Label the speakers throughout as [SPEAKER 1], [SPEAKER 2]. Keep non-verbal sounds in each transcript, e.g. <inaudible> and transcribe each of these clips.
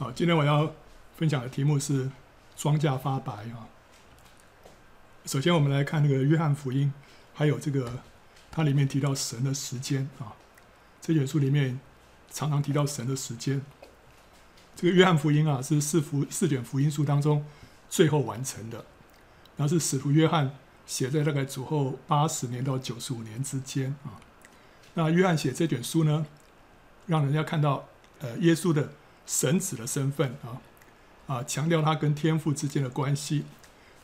[SPEAKER 1] 好，今天我要分享的题目是庄稼发白啊。首先，我们来看那个约翰福音，还有这个它里面提到神的时间啊。这卷书里面常常提到神的时间。这个约翰福音啊，是四福四卷福音书当中最后完成的，然后是使徒约翰写在大概主后八十年到九十五年之间啊。那约翰写这卷书呢，让人家看到呃耶稣的神子的身份啊啊，强调他跟天父之间的关系。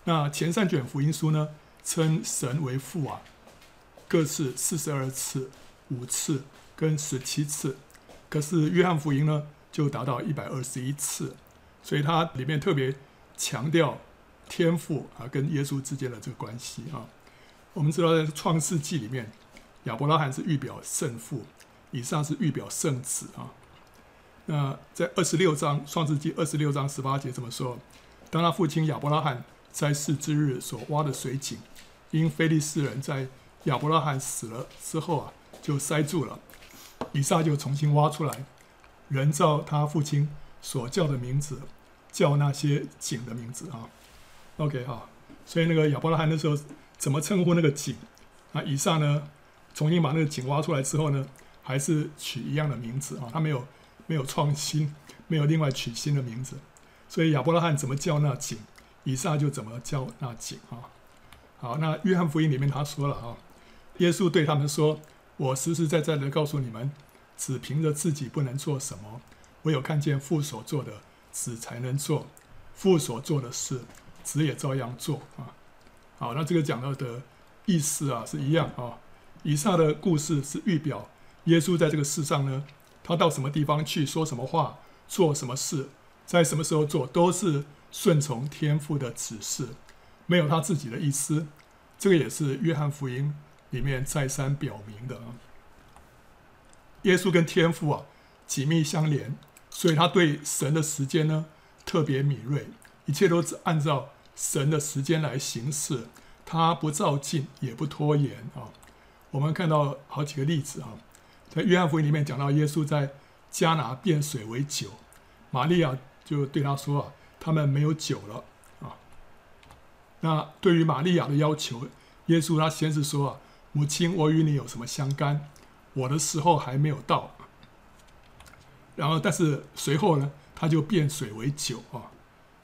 [SPEAKER 1] 那前三卷福音书呢，称神为父啊，各是四十二次、五次跟十七次，可是约翰福音呢，就达到一百二十一次，所以它里面特别强调天父啊跟耶稣之间的这个关系啊。我们知道在创世纪里面，亚伯拉罕是预表圣父，以上是预表圣子啊。那在二十六章创世纪二十六章十八节怎么说：当他父亲亚伯拉罕。在世之日所挖的水井，因非利士人在亚伯拉罕死了之后啊，就塞住了。以撒就重新挖出来，人照他父亲所叫的名字，叫那些井的名字啊。OK 哈，所以那个亚伯拉罕那时候怎么称呼那个井？啊，以撒呢，重新把那个井挖出来之后呢，还是取一样的名字啊，他没有没有创新，<laughs> 没有另外取新的名字。所以亚伯拉罕怎么叫那井？以撒就怎么叫那井啊？好，那约翰福音里面他说了啊，耶稣对他们说：“我实实在在的告诉你们，只凭着自己不能做什么，唯有看见父所做的，子才能做。父所做的事，子也照样做啊。”好，那这个讲到的意思啊是一样啊。以撒的故事是预表耶稣在这个世上呢，他到什么地方去，说什么话，做什么事，在什么时候做，都是。顺从天父的指示，没有他自己的意思，这个也是约翰福音里面再三表明的啊。耶稣跟天父啊紧密相连，所以他对神的时间呢特别敏锐，一切都是按照神的时间来行事，他不照进也不拖延啊。我们看到好几个例子啊，在约翰福音里面讲到耶稣在迦拿变水为酒，玛利亚就对他说啊。他们没有酒了啊。那对于玛利亚的要求，耶稣他先是说啊：“母亲，我与你有什么相干？我的时候还没有到。”然后，但是随后呢，他就变水为酒啊。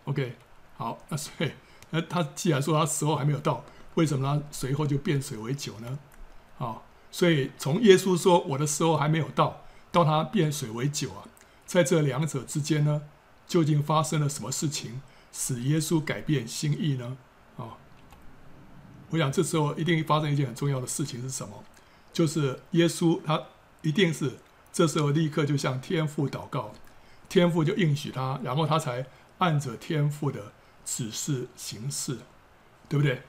[SPEAKER 1] OK，好，那所以，那他既然说他时候还没有到，为什么他随后就变水为酒呢？啊，所以从耶稣说我的时候还没有到，到他变水为酒啊，在这两者之间呢？究竟发生了什么事情，使耶稣改变心意呢？啊，我想这时候一定发生一件很重要的事情是什么？就是耶稣他一定是这时候立刻就向天父祷告，天父就应许他，然后他才按着天父的指示行事，对不对？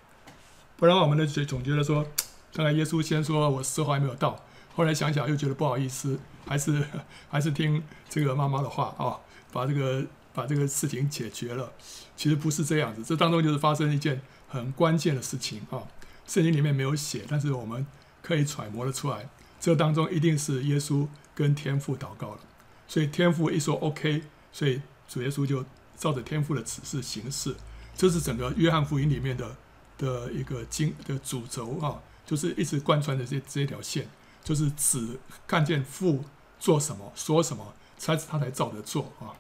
[SPEAKER 1] 不然我们的总总觉得说，刚才耶稣先说我时候还没有到，后来想想又觉得不好意思，还是还是听这个妈妈的话啊。把这个把这个事情解决了，其实不是这样子。这当中就是发生一件很关键的事情啊，圣经里面没有写，但是我们可以揣摩得出来。这当中一定是耶稣跟天父祷告了，所以天父一说 OK，所以主耶稣就照着天父的指示行事。这是整个约翰福音里面的的一个经的主轴啊，就是一直贯穿的这这条线，就是只看见父做什么说什么，才他才照着做啊。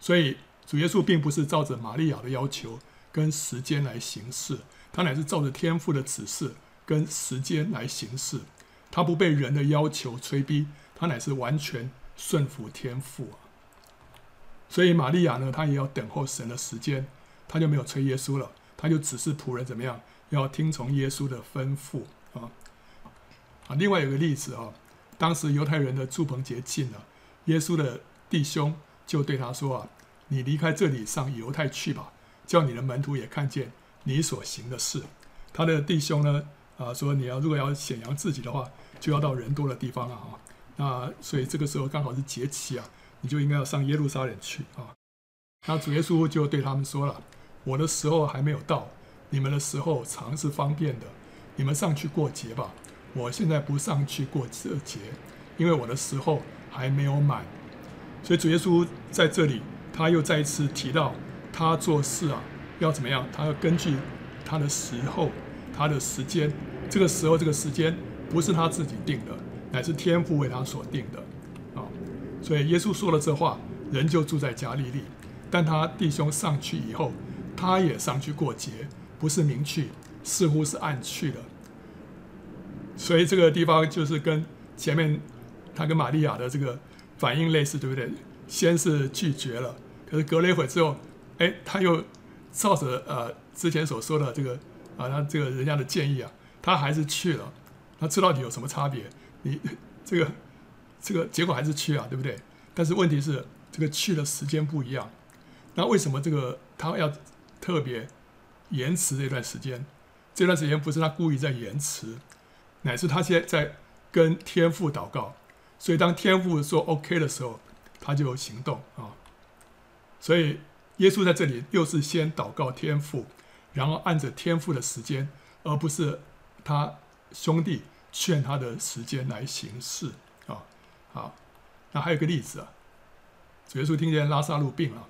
[SPEAKER 1] 所以主耶稣并不是照着玛利亚的要求跟时间来行事，他乃是照着天父的指示跟时间来行事。他不被人的要求催逼，他乃是完全顺服天父啊。所以玛利亚呢，他也要等候神的时间，他就没有催耶稣了，他就只是仆人怎么样，要听从耶稣的吩咐啊。啊，另外有个例子啊，当时犹太人的住棚节近了，耶稣的弟兄。就对他说啊，你离开这里上犹太去吧，叫你的门徒也看见你所行的事。他的弟兄呢，啊，说你要如果要显扬自己的话，就要到人多的地方了啊，那所以这个时候刚好是节期啊，你就应该要上耶路撒冷去啊。那主耶稣就对他们说了，我的时候还没有到，你们的时候常是方便的，你们上去过节吧。我现在不上去过这节，因为我的时候还没有满。所以主耶稣在这里他又再一次提到他做事啊要怎么样？他要根据他的时候、他的时间。这个时候、这个时间不是他自己定的，乃是天父为他所定的啊。所以耶稣说了这话，人就住在加利利。但他弟兄上去以后，他也上去过节，不是明去，似乎是暗去的。所以这个地方就是跟前面他跟玛利亚的这个反应类似，对不对？先是拒绝了，可是隔了一会之后，哎，他又照着呃之前所说的这个啊，他这个人家的建议啊，他还是去了。那这到底有什么差别？你 <laughs> 这个这个结果还是去啊，对不对？但是问题是这个去的时间不一样。那为什么这个他要特别延迟这段时间？这段时间不是他故意在延迟。乃是他现在在跟天父祷告，所以当天父说 OK 的时候，他就行动啊。所以耶稣在这里又是先祷告天父，然后按着天父的时间，而不是他兄弟劝他的时间来行事啊。好，那还有个例子啊，主耶稣听见拉撒路病了，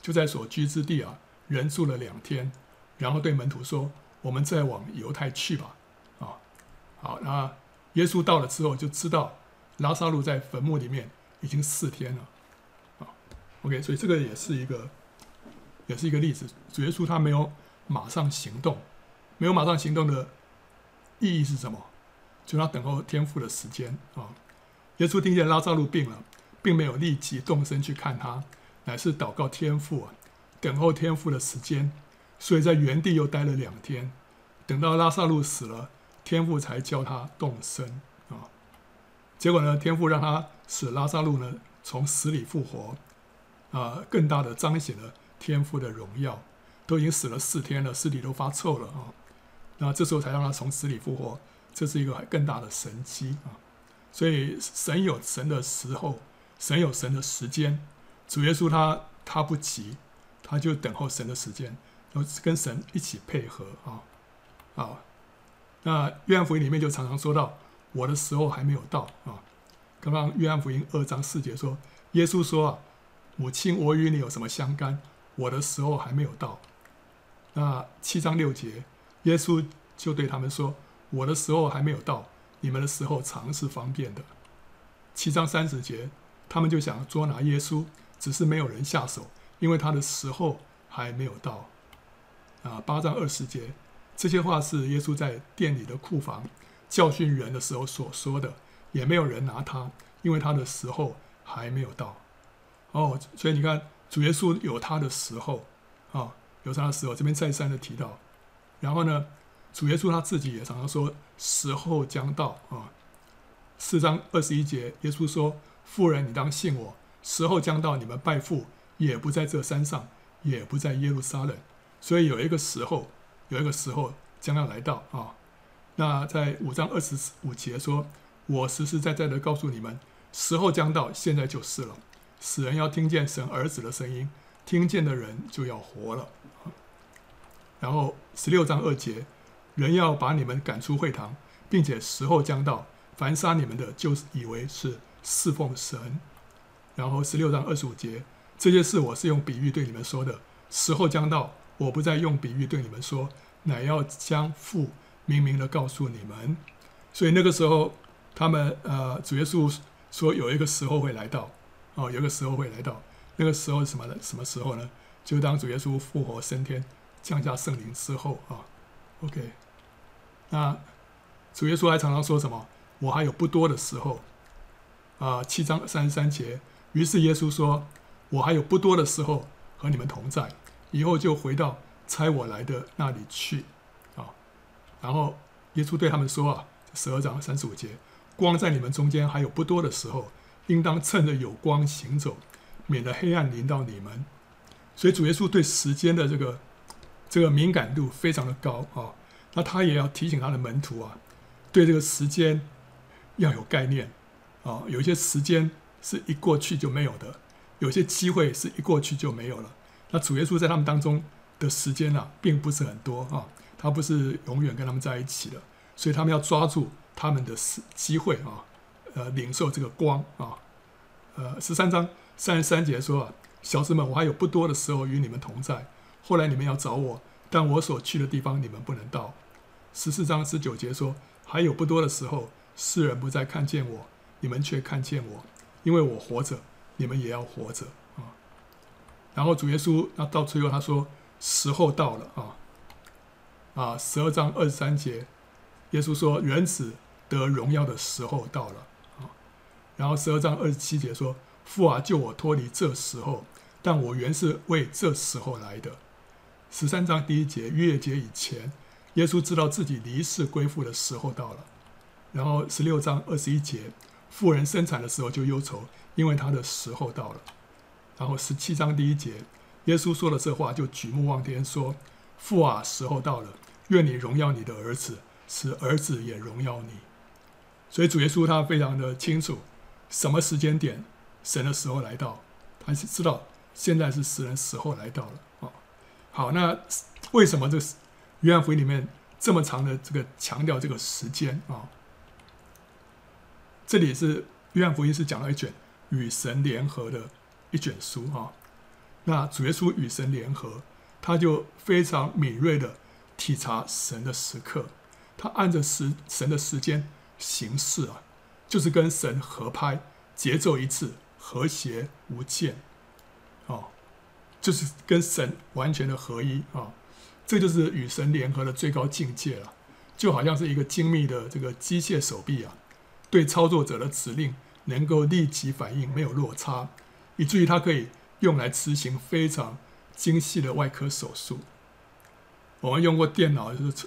[SPEAKER 1] 就在所居之地啊，人住了两天，然后对门徒说：“我们再往犹太去吧。”啊好，那耶稣到了之后，就知道拉撒路在坟墓里面已经四天了。啊，OK，所以这个也是一个，也是一个例子。主耶稣他没有马上行动，没有马上行动的意义是什么？就他等候天父的时间啊。耶稣听见拉撒路病了，并没有立即动身去看他，乃是祷告天父，等候天父的时间。所以在原地又待了两天，等到拉萨路死了。天父才叫他动身啊，结果呢，天父让他使拉萨路呢从死里复活，啊，更大的彰显了天父的荣耀。都已经死了四天了，尸体都发臭了啊，那这时候才让他从死里复活，这是一个更大的神迹啊。所以神有神的时候，神有神的时间。主耶稣他他不急，他就等候神的时间，要跟神一起配合啊，啊。那约翰福音里面就常常说到，我的时候还没有到啊。刚刚约翰福音二章四节说，耶稣说啊，母亲，我与你有什么相干？我的时候还没有到。那七章六节，耶稣就对他们说，我的时候还没有到，你们的时候常是方便的。七章三十节，他们就想捉拿耶稣，只是没有人下手，因为他的时候还没有到。啊，八章二十节。这些话是耶稣在店里的库房教训人的时候所说的，也没有人拿他，因为他的时候还没有到。哦，所以你看，主耶稣有他的时候啊，有他的时候，这边再三的提到。然后呢，主耶稣他自己也常常说，时候将到啊。四章二十一节，耶稣说：“妇人，你当信我，时候将到，你们拜父也不在这山上，也不在耶路撒冷。”所以有一个时候。有一个时候将要来到啊，那在五章二十五节说：“我实实在在的告诉你们，时候将到，现在就是了。死人要听见神儿子的声音，听见的人就要活了。”然后十六章二节，人要把你们赶出会堂，并且时候将到，凡杀你们的，就以为是侍奉神。然后十六章二十五节，这些事我是用比喻对你们说的，时候将到。我不再用比喻对你们说，乃要将父明明的告诉你们。所以那个时候，他们呃，主耶稣说有一个时候会来到，哦，有个时候会来到。那个时候什么？什么时候呢？就当主耶稣复活升天，降下圣灵之后啊。OK，那主耶稣还常常说什么？我还有不多的时候啊。七章三十三节，于是耶稣说：“我还有不多的时候和你们同在。”以后就回到差我来的那里去，啊，然后耶稣对他们说啊，十二章三十五节，光在你们中间还有不多的时候，应当趁着有光行走，免得黑暗临到你们。所以主耶稣对时间的这个这个敏感度非常的高啊，那他也要提醒他的门徒啊，对这个时间要有概念啊，有些时间是一过去就没有的，有些机会是一过去就没有了。那主耶稣在他们当中的时间呢、啊，并不是很多啊，他不是永远跟他们在一起的，所以他们要抓住他们的时机会啊，呃，领受这个光啊，呃，十三章三十三节说啊，小子们，我还有不多的时候与你们同在。后来你们要找我，但我所去的地方你们不能到。十四章十九节说，还有不多的时候，世人不再看见我，你们却看见我，因为我活着，你们也要活着。然后主耶稣那到最后他说，时候到了啊啊，十二章二十三节，耶稣说，原子得荣耀的时候到了啊。然后十二章二十七节说，父啊，救我脱离这时候，但我原是为这时候来的。十三章第一节，逾越节以前，耶稣知道自己离世归父的时候到了。然后十六章二十一节，妇人生产的时候就忧愁，因为她的时候到了。然后十七章第一节，耶稣说了这话，就举目望天说：“父啊，时候到了，愿你荣耀你的儿子，使儿子也荣耀你。”所以主耶稣他非常的清楚，什么时间点神的时候来到，他是知道现在是死人时候来到了啊。好，那为什么这《约翰福音》里面这么长的这个强调这个时间啊？这里是《约翰福音》是讲了一卷与神联合的一卷书啊。那主耶稣与神联合，他就非常敏锐的体察神的时刻，他按着时神的时间行事啊，就是跟神合拍，节奏一致，和谐无间，哦。就是跟神完全的合一啊，这就是与神联合的最高境界了。就好像是一个精密的这个机械手臂啊，对操作者的指令能够立即反应，没有落差，以至于它可以用来执行非常精细的外科手术。我们用过电脑，就是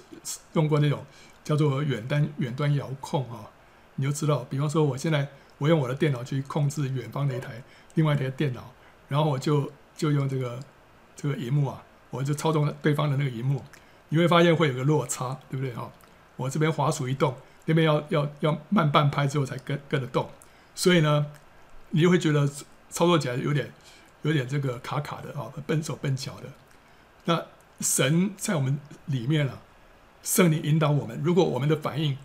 [SPEAKER 1] 用过那种叫做远端远端遥控啊，你就知道，比方说我现在我用我的电脑去控制远方的一台另外一台电脑，然后我就。就用这个这个荧幕啊，我就操纵对方的那个荧幕，你会发现会有个落差，对不对哈？我这边滑鼠一动，那边要要要慢半拍之后才跟跟着动，所以呢，你就会觉得操作起来有点有点这个卡卡的啊，笨手笨脚的。那神在我们里面啊，圣灵引导我们，如果我们的反应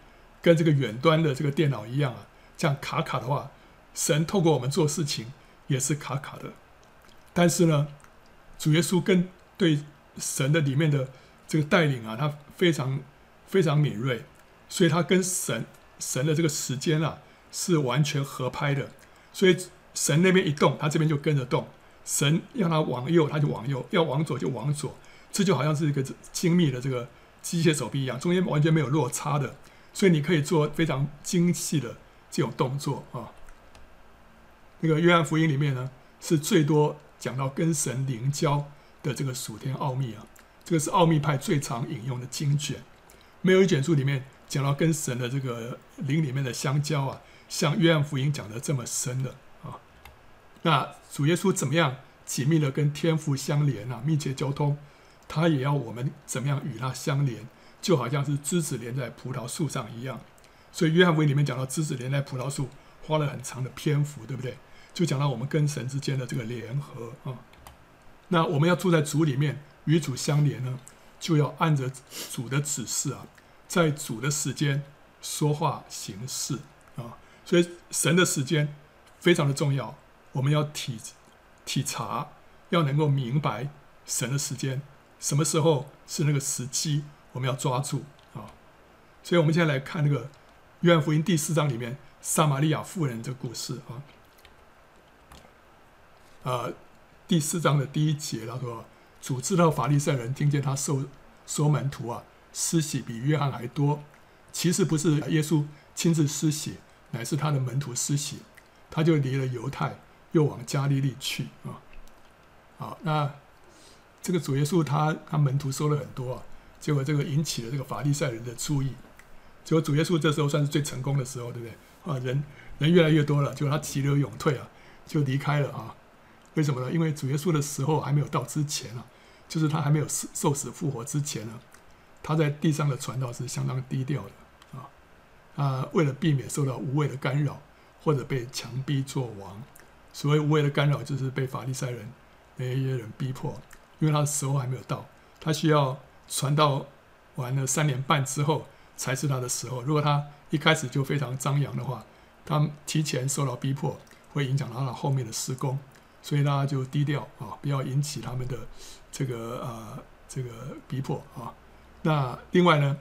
[SPEAKER 1] 跟这个远端的这个电脑一样啊，这样卡卡的话，神透过我们做事情也是卡卡的。但是呢，主耶稣跟对神的里面的这个带领啊，他非常非常敏锐，所以他跟神神的这个时间啊是完全合拍的。所以神那边一动，他这边就跟着动；神要他往右，他就往右；要往左就往左。这就好像是一个精密的这个机械手臂一样，中间完全没有落差的。所以你可以做非常精细的这种动作啊。那个约翰福音里面呢，是最多。讲到跟神灵交的这个属天奥秘啊，这个是奥秘派最常引用的经卷，没有一卷书里面讲到跟神的这个灵里面的相交啊，像约翰福音讲的这么深的。那主耶稣怎么样紧密的跟天父相连啊，密切交通，他也要我们怎么样与他相连，就好像是枝子连在葡萄树上一样。所以约翰福音里面讲到枝子连在葡萄树，花了很长的篇幅，对不对？就讲到我们跟神之间的这个联合啊，那我们要住在主里面，与主相连呢，就要按着主的指示啊，在主的时间说话行事啊。所以神的时间非常的重要，我们要体体察，要能够明白神的时间，什么时候是那个时机，我们要抓住啊。所以，我们现在来看那个约翰福音第四章里面撒玛利亚妇人这故事啊。呃，第四章的第一节，他说：“主知道法利赛人听见他收收门徒啊，施洗比约翰还多。其实不是耶稣亲自施洗，乃是他的门徒施洗。他就离了犹太，又往加利利去啊。好，那这个主耶稣他他门徒收了很多啊，结果这个引起了这个法利赛人的注意。结果主耶稣这时候算是最成功的时候，对不对？啊，人人越来越多了，结果他急流勇退啊，就离开了啊。”为什么呢？因为主耶稣的时候还没有到之前啊，就是他还没有受死复活之前呢，他在地上的传道是相当低调的啊。啊，为了避免受到无谓的干扰或者被强逼做王，所谓无谓的干扰就是被法利赛人那一些人逼迫，因为他的时候还没有到，他需要传道完了三年半之后才是他的时候。如果他一开始就非常张扬的话，他提前受到逼迫，会影响到他后面的施工。所以大家就低调啊，不要引起他们的这个啊这个逼迫啊。那另外呢，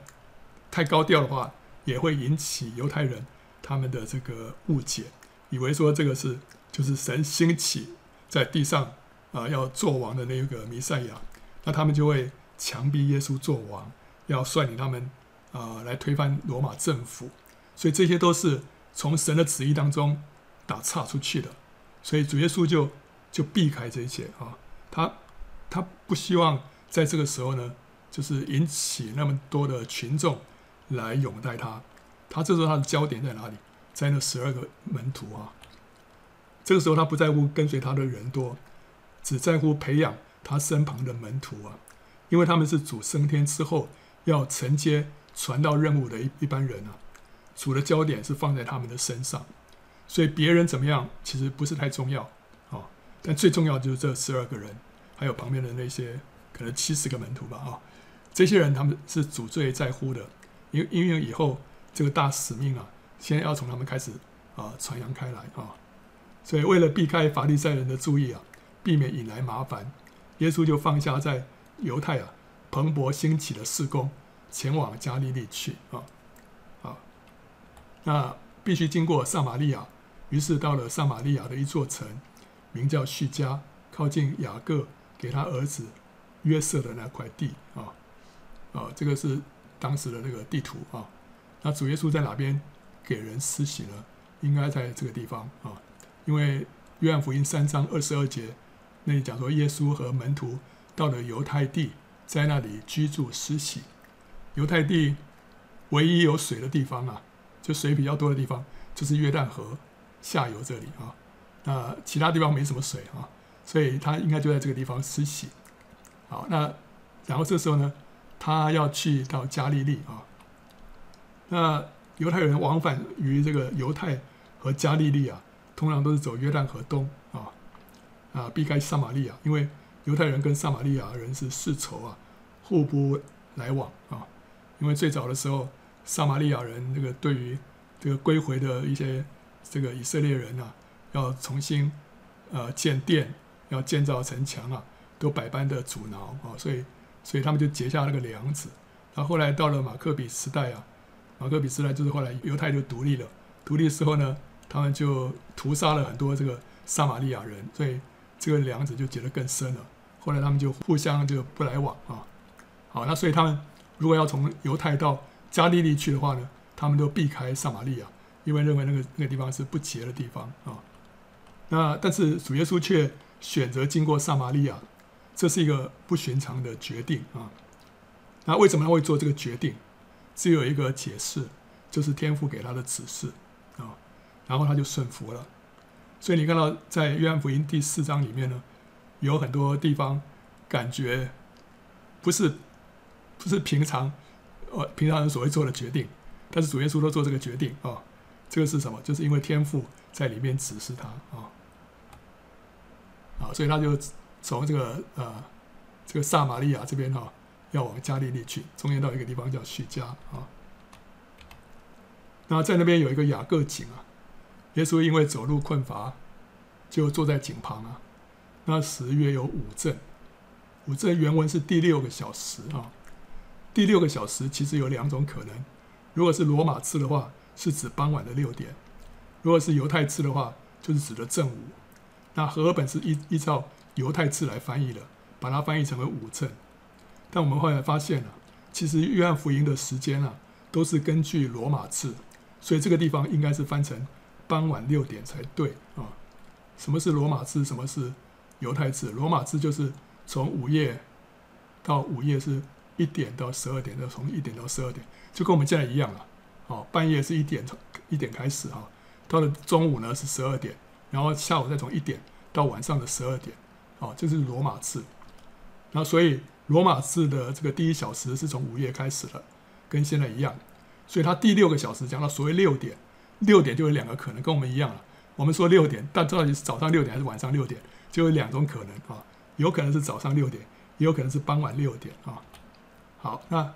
[SPEAKER 1] 太高调的话，也会引起犹太人他们的这个误解，以为说这个是就是神兴起在地上啊要做王的那个弥赛亚，那他们就会强逼耶稣做王，要率领他们啊来推翻罗马政府。所以这些都是从神的旨意当中打岔出去的，所以主耶稣就就避开这一切啊，他他不希望在这个时候呢，就是引起那么多的群众来拥戴他，他这时候他的焦点在哪里？在那十二个门徒啊，这个时候他不在乎跟随他的人多，只在乎培养他身旁的门徒啊，因为他们是主升天之后要承接传道任务的一一班人啊。主的焦点是放在他们的身上，所以别人怎么样其实不是太重要啊。但最重要就是这十二个人，还有旁边的那些可能七十个门徒吧啊。这些人他们是主最在乎的，因因为以后这个大使命啊，先要从他们开始啊传扬开来啊。所以为了避开法利赛人的注意啊，避免引来麻烦，耶稣就放下在犹太啊蓬勃兴起的事工，前往加利利去啊。那必须经过撒玛利亚，于是到了撒玛利亚的一座城，名叫叙加，靠近雅各给他儿子约瑟的那块地啊啊，这个是当时的那个地图啊。那主耶稣在哪边给人施洗呢？应该在这个地方啊，因为约翰福音三章二十二节那里讲说，耶稣和门徒到了犹太地，在那里居住施洗。犹太地唯一有水的地方啊。就水比较多的地方，就是约旦河下游这里啊，那其他地方没什么水啊，所以他应该就在这个地方施洗。好，那然后这时候呢，他要去到加利利啊。那犹太人往返于这个犹太和加利利啊，通常都是走约旦河东啊，啊，避开撒玛利亚，因为犹太人跟撒玛利亚人是世仇啊，互不来往啊，因为最早的时候。撒玛利亚人这个对于这个归回的一些这个以色列人啊，要重新呃建殿，要建造城墙啊，都百般的阻挠啊，所以所以他们就结下那个梁子。然后来到了马可比时代啊，马可比时代就是后来犹太就独立了，独立的时候呢，他们就屠杀了很多这个撒玛利亚人，所以这个梁子就结得更深了。后来他们就互相就不来往啊。好，那所以他们如果要从犹太到加利利去的话呢，他们都避开撒玛利亚，因为认为那个那个地方是不洁的地方啊。那但是主耶稣却选择经过撒玛利亚，这是一个不寻常的决定啊。那为什么他会做这个决定？只有一个解释，就是天父给他的指示。然后他就顺服了。所以你看到在约翰福音第四章里面呢，有很多地方感觉不是不是平常。呃，平常人所会做的决定，但是主耶稣都做这个决定啊，这个是什么？就是因为天父在里面指示他啊，啊，所以他就从这个呃这个撒玛利亚这边哈，要往加利利去，中间到一个地方叫叙加啊。那在那边有一个雅各井啊，耶稣因为走路困乏，就坐在井旁啊。那时约有五正，五正原文是第六个小时啊。第六个小时其实有两种可能，如果是罗马字的话，是指傍晚的六点；如果是犹太字的话，就是指的正午。那和合本是依依照犹太字来翻译的，把它翻译成为五正。但我们后来发现了，其实约翰福音的时间啊，都是根据罗马字，所以这个地方应该是翻成傍晚六点才对啊。什么是罗马字？什么是犹太字？罗马字就是从午夜到午夜是。一点到十二点，就从一点到十二点，就跟我们现在一样了。哦，半夜是一点从一点开始哈，到了中午呢是十二点，然后下午再从一点到晚上的十二点，哦，这是罗马字。那所以罗马字的这个第一小时是从午夜开始的，跟现在一样。所以它第六个小时讲到所谓六点，六点就有两个可能，跟我们一样了。我们说六点，但到底是早上六点还是晚上六点，就有两种可能啊，有可能是早上六点，也有可能是傍晚六点啊。好，那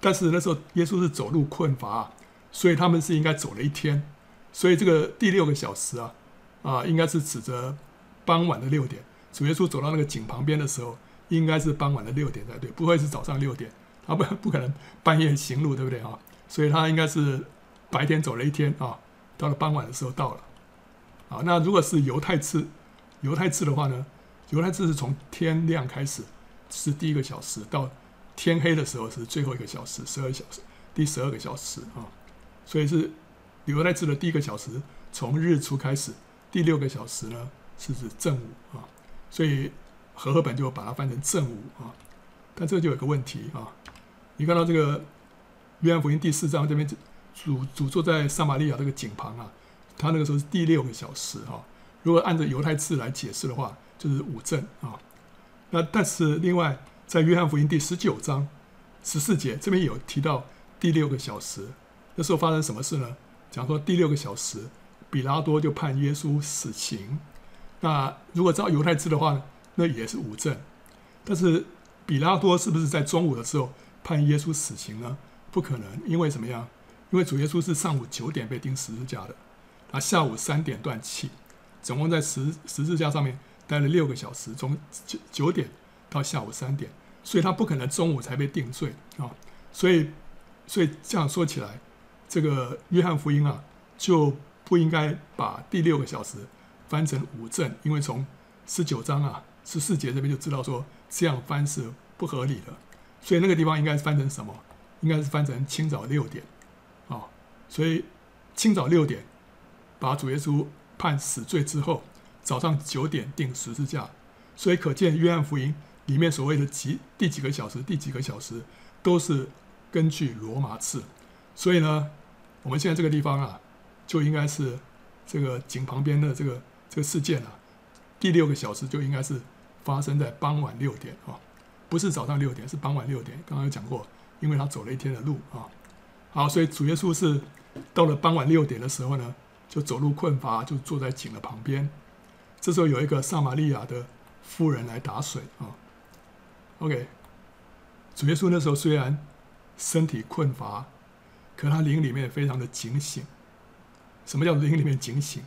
[SPEAKER 1] 但是那时候耶稣是走路困乏，所以他们是应该走了一天，所以这个第六个小时啊，啊，应该是指着傍晚的六点。主耶稣走到那个井旁边的时候，应该是傍晚的六点才对，不会是早上六点。他不不可能半夜行路，对不对啊？所以他应该是白天走了一天啊，到了傍晚的时候到了。啊，那如果是犹太次，犹太次的话呢？犹太次是从天亮开始是第一个小时，到天黑的时候是最后一个小时，十二小时，第十二个小时啊。所以是犹太次的第一个小时，从日出开始，第六个小时呢是指正午啊。所以和合本就把它翻成正午啊。但这个就有个问题啊，你看到这个约翰福音第四章这边主主坐在撒玛利亚这个井旁啊，他那个时候是第六个小时哈。如果按照犹太字来解释的话，就是五正啊。那但是另外在约翰福音第十九章十四节这边有提到第六个小时，那时候发生什么事呢？讲说第六个小时，比拉多就判耶稣死刑。那如果照犹太字的话呢，那也是五正。但是比拉多是不是在中午的时候判耶稣死刑呢？不可能，因为怎么样？因为主耶稣是上午九点被钉十字架的，他下午三点断气。总共在十十字架上面待了六个小时，从九九点到下午三点，所以他不可能中午才被定罪啊。所以，所以这样说起来，这个约翰福音啊，就不应该把第六个小时翻成午正，因为从十九章啊十四节这边就知道说这样翻是不合理的，所以那个地方应该是翻成什么？应该是翻成清早六点。所以清早六点把主耶稣。判死罪之后，早上九点钉十字架，所以可见约翰福音里面所谓的几第几个小时，第几个小时，都是根据罗马次。所以呢，我们现在这个地方啊，就应该是这个井旁边的这个这个事件啊，第六个小时就应该是发生在傍晚六点啊，不是早上六点，是傍晚六点。刚刚有讲过，因为他走了一天的路啊。好，所以主耶稣是到了傍晚六点的时候呢。就走路困乏，就坐在井的旁边。这时候有一个撒玛利亚的妇人来打水啊。OK，主耶稣那时候虽然身体困乏，可他灵里面非常的警醒。什么叫灵里面警醒？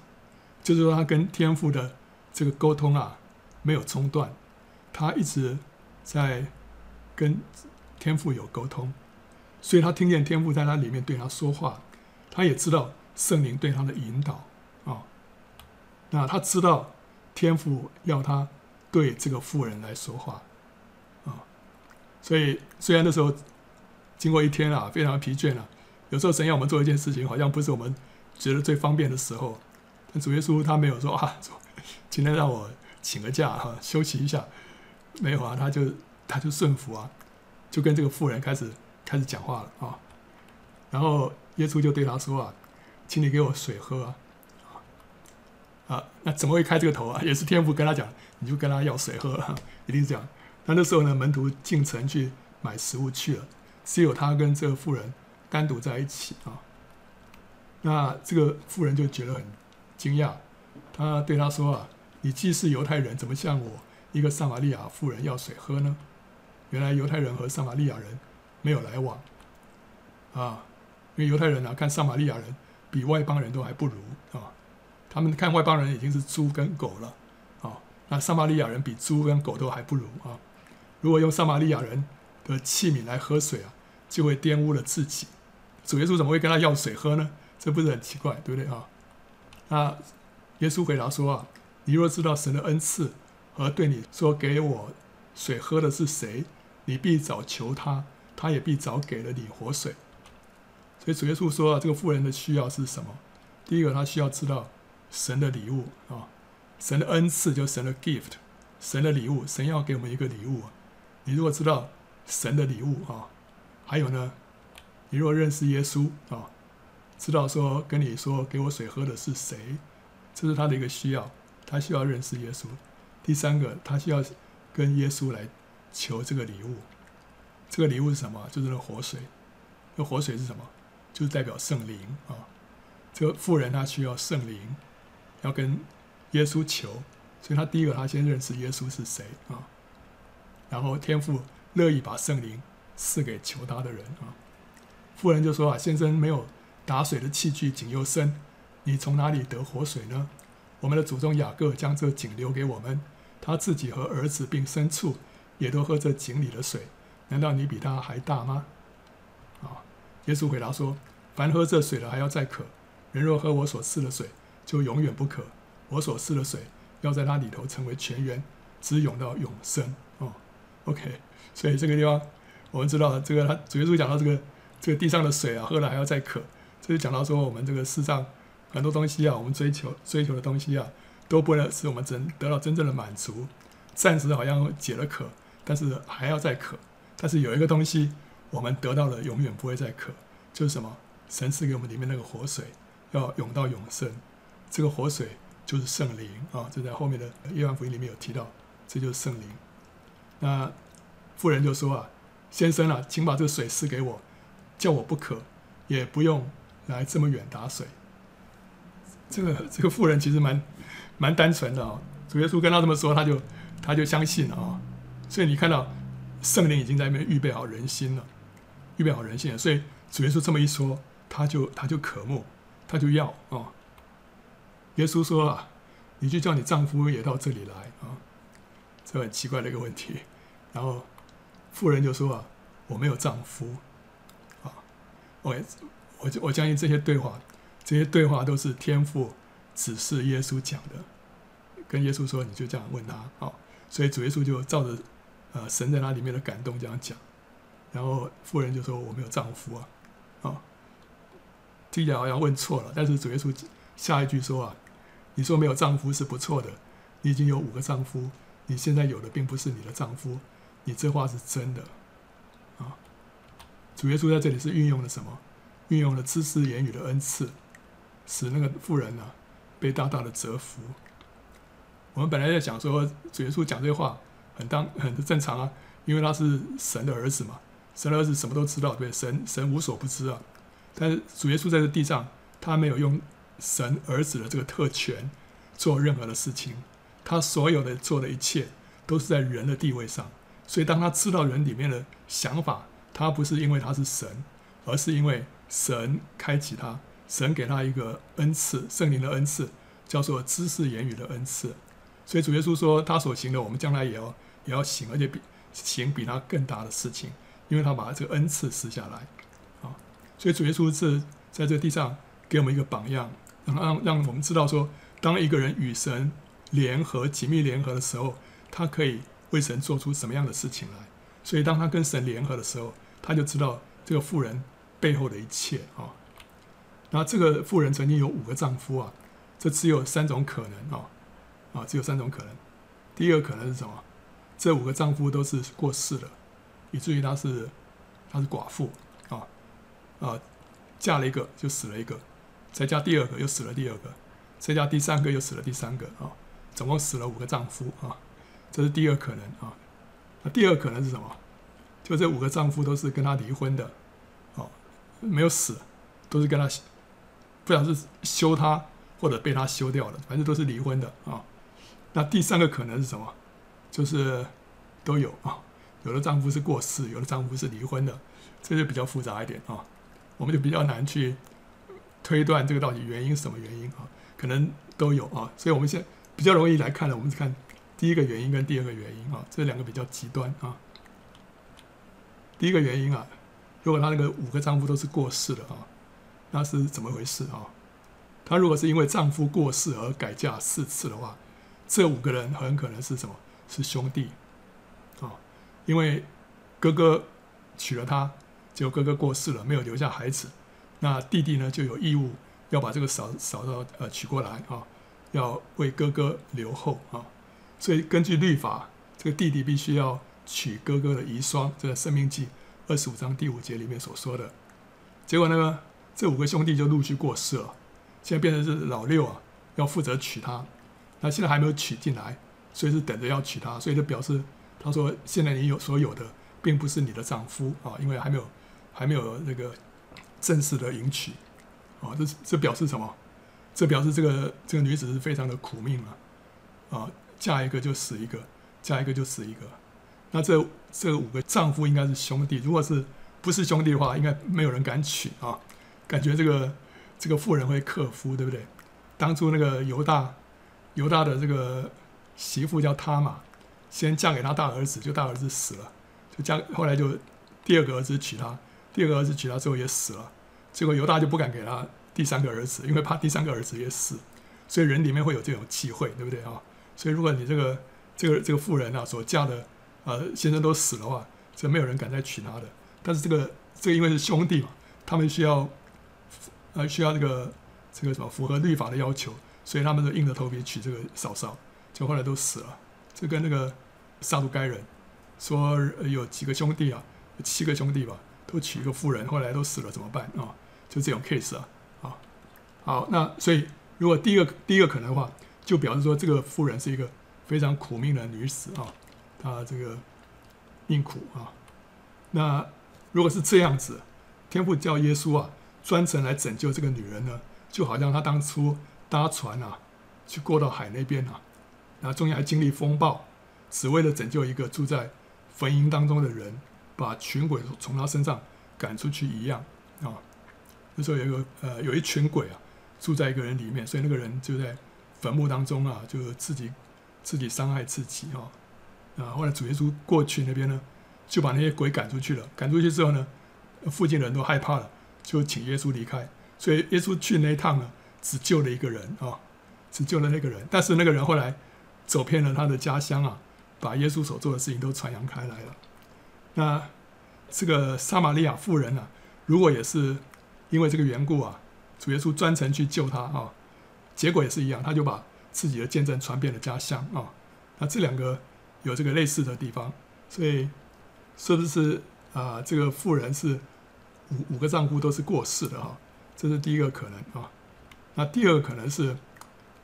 [SPEAKER 1] 就是说他跟天父的这个沟通啊没有中断，他一直在跟天父有沟通，所以他听见天父在他里面对他说话，他也知道。圣灵对他的引导啊，那他知道天父要他对这个妇人来说话啊，所以虽然那时候经过一天啊，非常疲倦啊，有时候神要我们做一件事情，好像不是我们觉得最方便的时候，但主耶稣他没有说啊，今天让我请个假哈，休息一下，没有啊，他就他就顺服啊，就跟这个妇人开始开始讲话了啊，然后耶稣就对他说啊。请你给我水喝啊！啊，那怎么会开这个头啊？<laughs> 也是天父跟他讲，你就跟他要水喝，啊，<laughs> 一定是这样。那那时候呢，门徒进城去买食物去了，只有他跟这个妇人单独在一起啊。那这个妇人就觉得很惊讶，他对他说啊：“你既是犹太人，怎么向我一个撒玛利亚妇人要水喝呢？”原来犹太人和撒玛利亚人没有来往啊，因为犹太人啊看撒玛利亚人。比外邦人都还不如啊！他们看外邦人已经是猪跟狗了啊！那撒玛利亚人比猪跟狗都还不如啊！如果用撒玛利亚人的器皿来喝水啊，就会玷污了自己。主耶稣怎么会跟他要水喝呢？这不是很奇怪，对不对啊？那耶稣回答说啊：“你若知道神的恩赐和对你说给我水喝的是谁，你必早求他，他也必早给了你活水。”所以主耶稣说啊，这个富人的需要是什么？第一个，他需要知道神的礼物啊，神的恩赐就是神的 gift，神的礼物，神要给我们一个礼物。你如果知道神的礼物啊，还有呢，你如果认识耶稣啊，知道说跟你说给我水喝的是谁，这是他的一个需要，他需要认识耶稣。第三个，他需要跟耶稣来求这个礼物。这个礼物是什么？就是那活水。那活水是什么？就是代表圣灵啊，这个富人他需要圣灵，要跟耶稣求，所以他第一个他先认识耶稣是谁啊，然后天父乐意把圣灵赐给求他的人啊。富人就说啊，先生没有打水的器具，井又深，你从哪里得活水呢？我们的祖宗雅各将这井留给我们，他自己和儿子并牲畜也都喝这井里的水。难道你比他还大吗？啊！耶稣回答说：“凡喝这水的还要再渴；人若喝我所赐的水，就永远不渴。我所赐的水要在他里头成为泉源，直涌到永生。”哦，OK。所以这个地方我们知道，这个主耶稣讲到这个这个地上的水啊，喝了还要再渴。这就讲到说，我们这个世上很多东西啊，我们追求追求的东西啊，都不能使我们真得到真正的满足。暂时好像解了渴，但是还要再渴。但是有一个东西，我们得到了，永远不会再渴，就是什么？神赐给我们里面那个活水，要涌到永生。这个活水就是圣灵啊！这在后面的约翰福音里面有提到，这就是圣灵。那妇人就说啊：“先生啊，请把这个水赐给我，叫我不渴，也不用来这么远打水。”这个这个妇人其实蛮蛮单纯的啊。主耶稣跟他这么说，他就他就相信了啊。所以你看到。圣灵已经在那边预备好人心了，预备好人心了，所以主耶稣这么一说，他就他就渴慕，他就要啊、耶稣说啊，你就叫你丈夫也到这里来啊、这很奇怪的一个问题。然后妇人就说啊，我没有丈夫啊。我我我相信这些对话，这些对话都是天父指示耶稣讲的，跟耶稣说，你就这样问他啊、所以主耶稣就照着。呃，神在那里面的感动这样讲，然后妇人就说：“我没有丈夫啊，啊，听起来好像问错了。但是主耶稣下一句说啊，你说没有丈夫是不错的，你已经有五个丈夫，你现在有的并不是你的丈夫，你这话是真的啊。主耶稣在这里是运用了什么？运用了知识言语的恩赐，使那个妇人呢、啊、被大大的折服。我们本来在想说，主耶稣讲这话。很当很正常啊，因为他是神的儿子嘛，神的儿子什么都知道，对，神神无所不知啊。但是主耶稣在这地上，他没有用神儿子的这个特权做任何的事情，他所有的做的一切都是在人的地位上。所以当他知道人里面的想法，他不是因为他是神，而是因为神开启他，神给他一个恩赐，圣灵的恩赐，叫做知识言语的恩赐。所以主耶稣说，他所行的，我们将来也要。也要行，而且比行比他更大的事情，因为他把这个恩赐赐下来，啊，所以主耶稣是在这地上给我们一个榜样，让让让我们知道说，当一个人与神联合、紧密联合的时候，他可以为神做出什么样的事情来。所以当他跟神联合的时候，他就知道这个妇人背后的一切啊。那这个妇人曾经有五个丈夫啊，这只有三种可能啊，啊，只有三种可能。第一个可能是什么？这五个丈夫都是过世了，以至于她是她是寡妇啊啊，嫁了一个就死了一个，再嫁第二个又死了第二个，再嫁第三个又死了第三个啊，总共死了五个丈夫啊，这是第二可能啊。那第二可能是什么？就这五个丈夫都是跟她离婚的，哦，没有死，都是跟她，不晓得是休她或者被她休掉了，反正都是离婚的啊。那第三个可能是什么？就是都有啊，有的丈夫是过世，有的丈夫是离婚的，这就比较复杂一点啊，我们就比较难去推断这个到底原因是什么原因啊，可能都有啊，所以我们现比较容易来看的，我们是看第一个原因跟第二个原因啊，这两个比较极端啊。第一个原因啊，如果她那个五个丈夫都是过世的啊，那是怎么回事啊？她如果是因为丈夫过世而改嫁四次的话，这五个人很可能是什么？是兄弟，啊，因为哥哥娶了她，结果哥哥过世了，没有留下孩子，那弟弟呢就有义务要把这个嫂嫂子呃娶过来啊，要为哥哥留后啊，所以根据律法，这个弟弟必须要娶哥哥的遗孀，这个《生命记》二十五章第五节里面所说的。结果呢，这五个兄弟就陆续过世了，现在变成是老六啊要负责娶她，那现在还没有娶进来。所以是等着要娶她，所以就表示他说：“现在你有所有的，并不是你的丈夫啊，因为还没有还没有那个正式的迎娶啊。”这这表示什么？这表示这个这个女子是非常的苦命啊！啊，嫁一个就死一个，嫁一个就死一个。那这这五个丈夫应该是兄弟，如果是不是兄弟的话，应该没有人敢娶啊。感觉这个这个妇人会克夫，对不对？当初那个犹大犹大的这个媳妇叫他玛，先嫁给他大儿子，就大儿子死了，就嫁后来就第二个儿子娶她，第二个儿子娶她之后也死了，结果犹大就不敢给他第三个儿子，因为怕第三个儿子也死，所以人里面会有这种忌讳，对不对啊？所以如果你这个这个这个妇人啊所嫁的呃先生都死的话，这没有人敢再娶她的。但是这个这个因为是兄弟嘛，他们需要呃需要这个这个什么符合律法的要求。所以他们就硬着头皮娶这个嫂嫂，就后来都死了。这跟那个撒都该人说有几个兄弟啊，七个兄弟吧，都娶一个妇人，后来都死了，怎么办啊？就这种 case 啊，啊，好，那所以如果第一个第一个可能的话，就表示说这个妇人是一个非常苦命的女子啊，她这个命苦啊。那如果是这样子，天父叫耶稣啊，专程来拯救这个女人呢，就好像他当初。搭船啊，去过到海那边啊，然后中间还经历风暴，只为了拯救一个住在坟茔当中的人，把群鬼从他身上赶出去一样啊。那时候有一个呃，有一群鬼啊，住在一个人里面，所以那个人就在坟墓当中啊，就自己自己伤害自己啊。啊，后来主耶稣过去那边呢，就把那些鬼赶出去了。赶出去之后呢，附近的人都害怕了，就请耶稣离开。所以耶稣去那一趟呢。只救了一个人啊、只救了那个人，但是那个人后来走遍了他的家乡啊，把耶稣所做的事情都传扬开来了。那这个撒玛利亚妇人啊，如果也是因为这个缘故啊，主耶稣专程去救他啊、结果也是一样，他就把自己的见证传遍了家乡啊、那这两个有这个类似的地方，所以是不是啊？这个妇人是五五个丈夫都是过世的哈、这是第一个可能啊。那第二个可能是，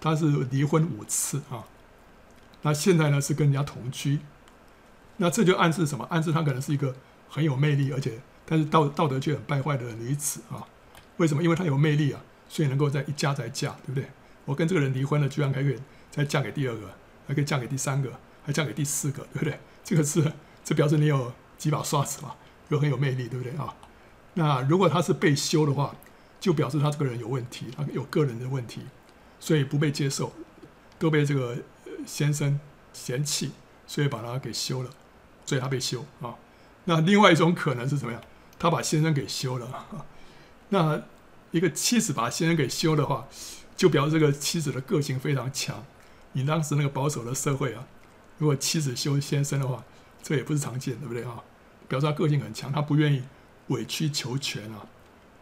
[SPEAKER 1] 他是离婚五次啊，那现在呢是跟人家同居，那这就暗示什么？暗示他可能是一个很有魅力，而且但是道道德却很败坏的女子啊。为什么？因为她有魅力啊，所以能够在一嫁再嫁，对不对？我跟这个人离婚了，居然还可以再嫁给第二个，还可以嫁给第三个，还嫁给第四个，对不对？这个是这表示你有几把刷子嘛，又很有魅力，对不对啊？那如果他是被休的话。就表示他这个人有问题，他有个人的问题，所以不被接受，都被这个先生嫌弃，所以把他给休了，所以他被休啊。那另外一种可能是怎么样？他把先生给休了啊。那一个妻子把先生给休的话，就表示这个妻子的个性非常强。你当时那个保守的社会啊，如果妻子休先生的话，这也不是常见，对不对啊？表示他个性很强，他不愿意委曲求全啊，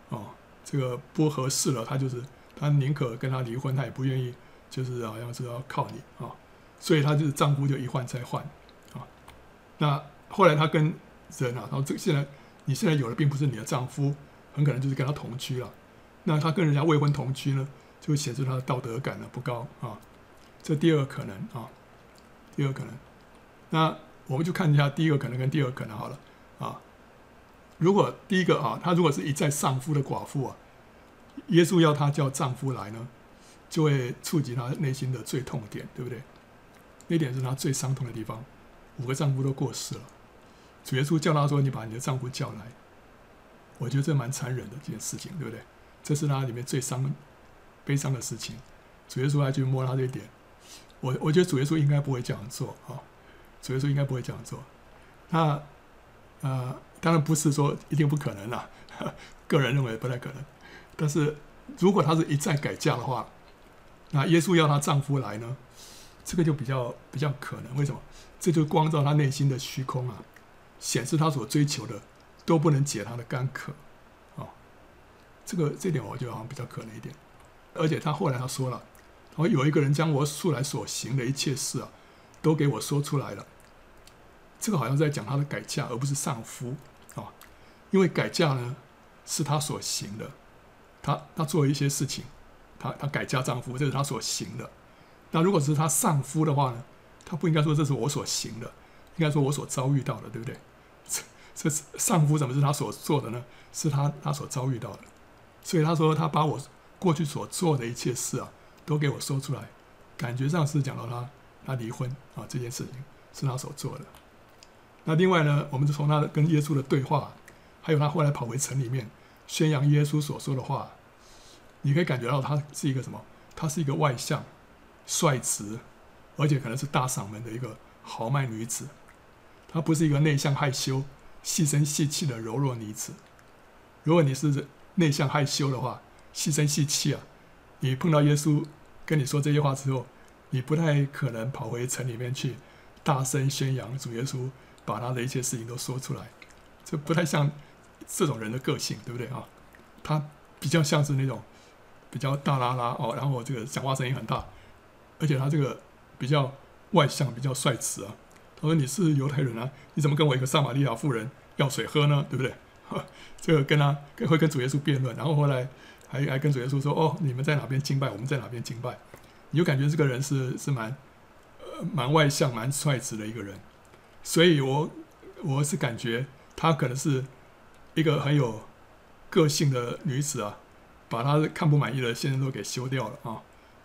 [SPEAKER 1] 哦。这个不合适了，他就是他宁可跟他离婚，他也不愿意，就是好像是要靠你啊，所以她就是丈夫就一换再换啊。那后来她跟人啊，然后这现在你现在有的并不是你的丈夫，很可能就是跟他同居了。那她跟人家未婚同居呢，就显示她的道德感呢不高啊。这第二可能啊，第二可能。那我们就看一下第一个可能跟第二个可能好了啊。如果第一个啊，她如果是一再丧夫的寡妇啊，耶稣要她叫丈夫来呢，就会触及她内心的最痛点，对不对？那点是她最伤痛的地方。五个丈夫都过世了，主耶稣叫她说：“你把你的丈夫叫来。”我觉得这蛮残忍的这件事情，对不对？这是她里面最伤、悲伤的事情。主耶稣还去摸她这一点，我我觉得主耶稣应该不会这样做啊。主耶稣应该不会这样做。那呃。当然不是说一定不可能啦，个人认为不太可能。但是如果她是一再改嫁的话，那耶稣要她丈夫来呢，这个就比较比较可能。为什么？这就光照他内心的虚空啊，显示他所追求的都不能解他的干渴啊。这个这点我觉得好像比较可能一点。而且他后来他说了，我有一个人将我素来所行的一切事啊，都给我说出来了。这个好像在讲他的改嫁，而不是丧夫啊。因为改嫁呢，是她所行的，她她做了一些事情，她她改嫁丈夫，这是她所行的。那如果是她丧夫的话呢，她不应该说这是我所行的，应该说我所遭遇到的，对不对？<laughs> 这这丧夫怎么是她所做的呢？是她她所遭遇到的。所以她说她把我过去所做的一切事啊，都给我说出来，感觉上是讲到她她离婚啊这件事情是她所做的。那另外呢，我们就从她跟耶稣的对话。还有他后来跑回城里面宣扬耶稣所说的话，你可以感觉到他是一个什么？他是一个外向、率直，而且可能是大嗓门的一个豪迈女子。她不是一个内向害羞、细声细气的柔弱女子。如果你是内向害羞的话，细声细气啊，你碰到耶稣跟你说这些话之后，你不太可能跑回城里面去大声宣扬主耶稣，把他的一切事情都说出来。这不太像这种人的个性，对不对啊？他比较像是那种比较大啦啦哦，然后这个讲话声音很大，而且他这个比较外向，比较率直啊。他说：“你是犹太人啊，你怎么跟我一个撒玛利亚妇人要水喝呢？对不对？”这个跟他跟会跟主耶稣辩论，然后后来还还跟主耶稣说：“哦，你们在哪边敬拜，我们在哪边敬拜。”你就感觉这个人是是蛮呃蛮外向、蛮率直的一个人，所以我我是感觉。她可能是一个很有个性的女子啊，把她看不满意的先生都给休掉了啊。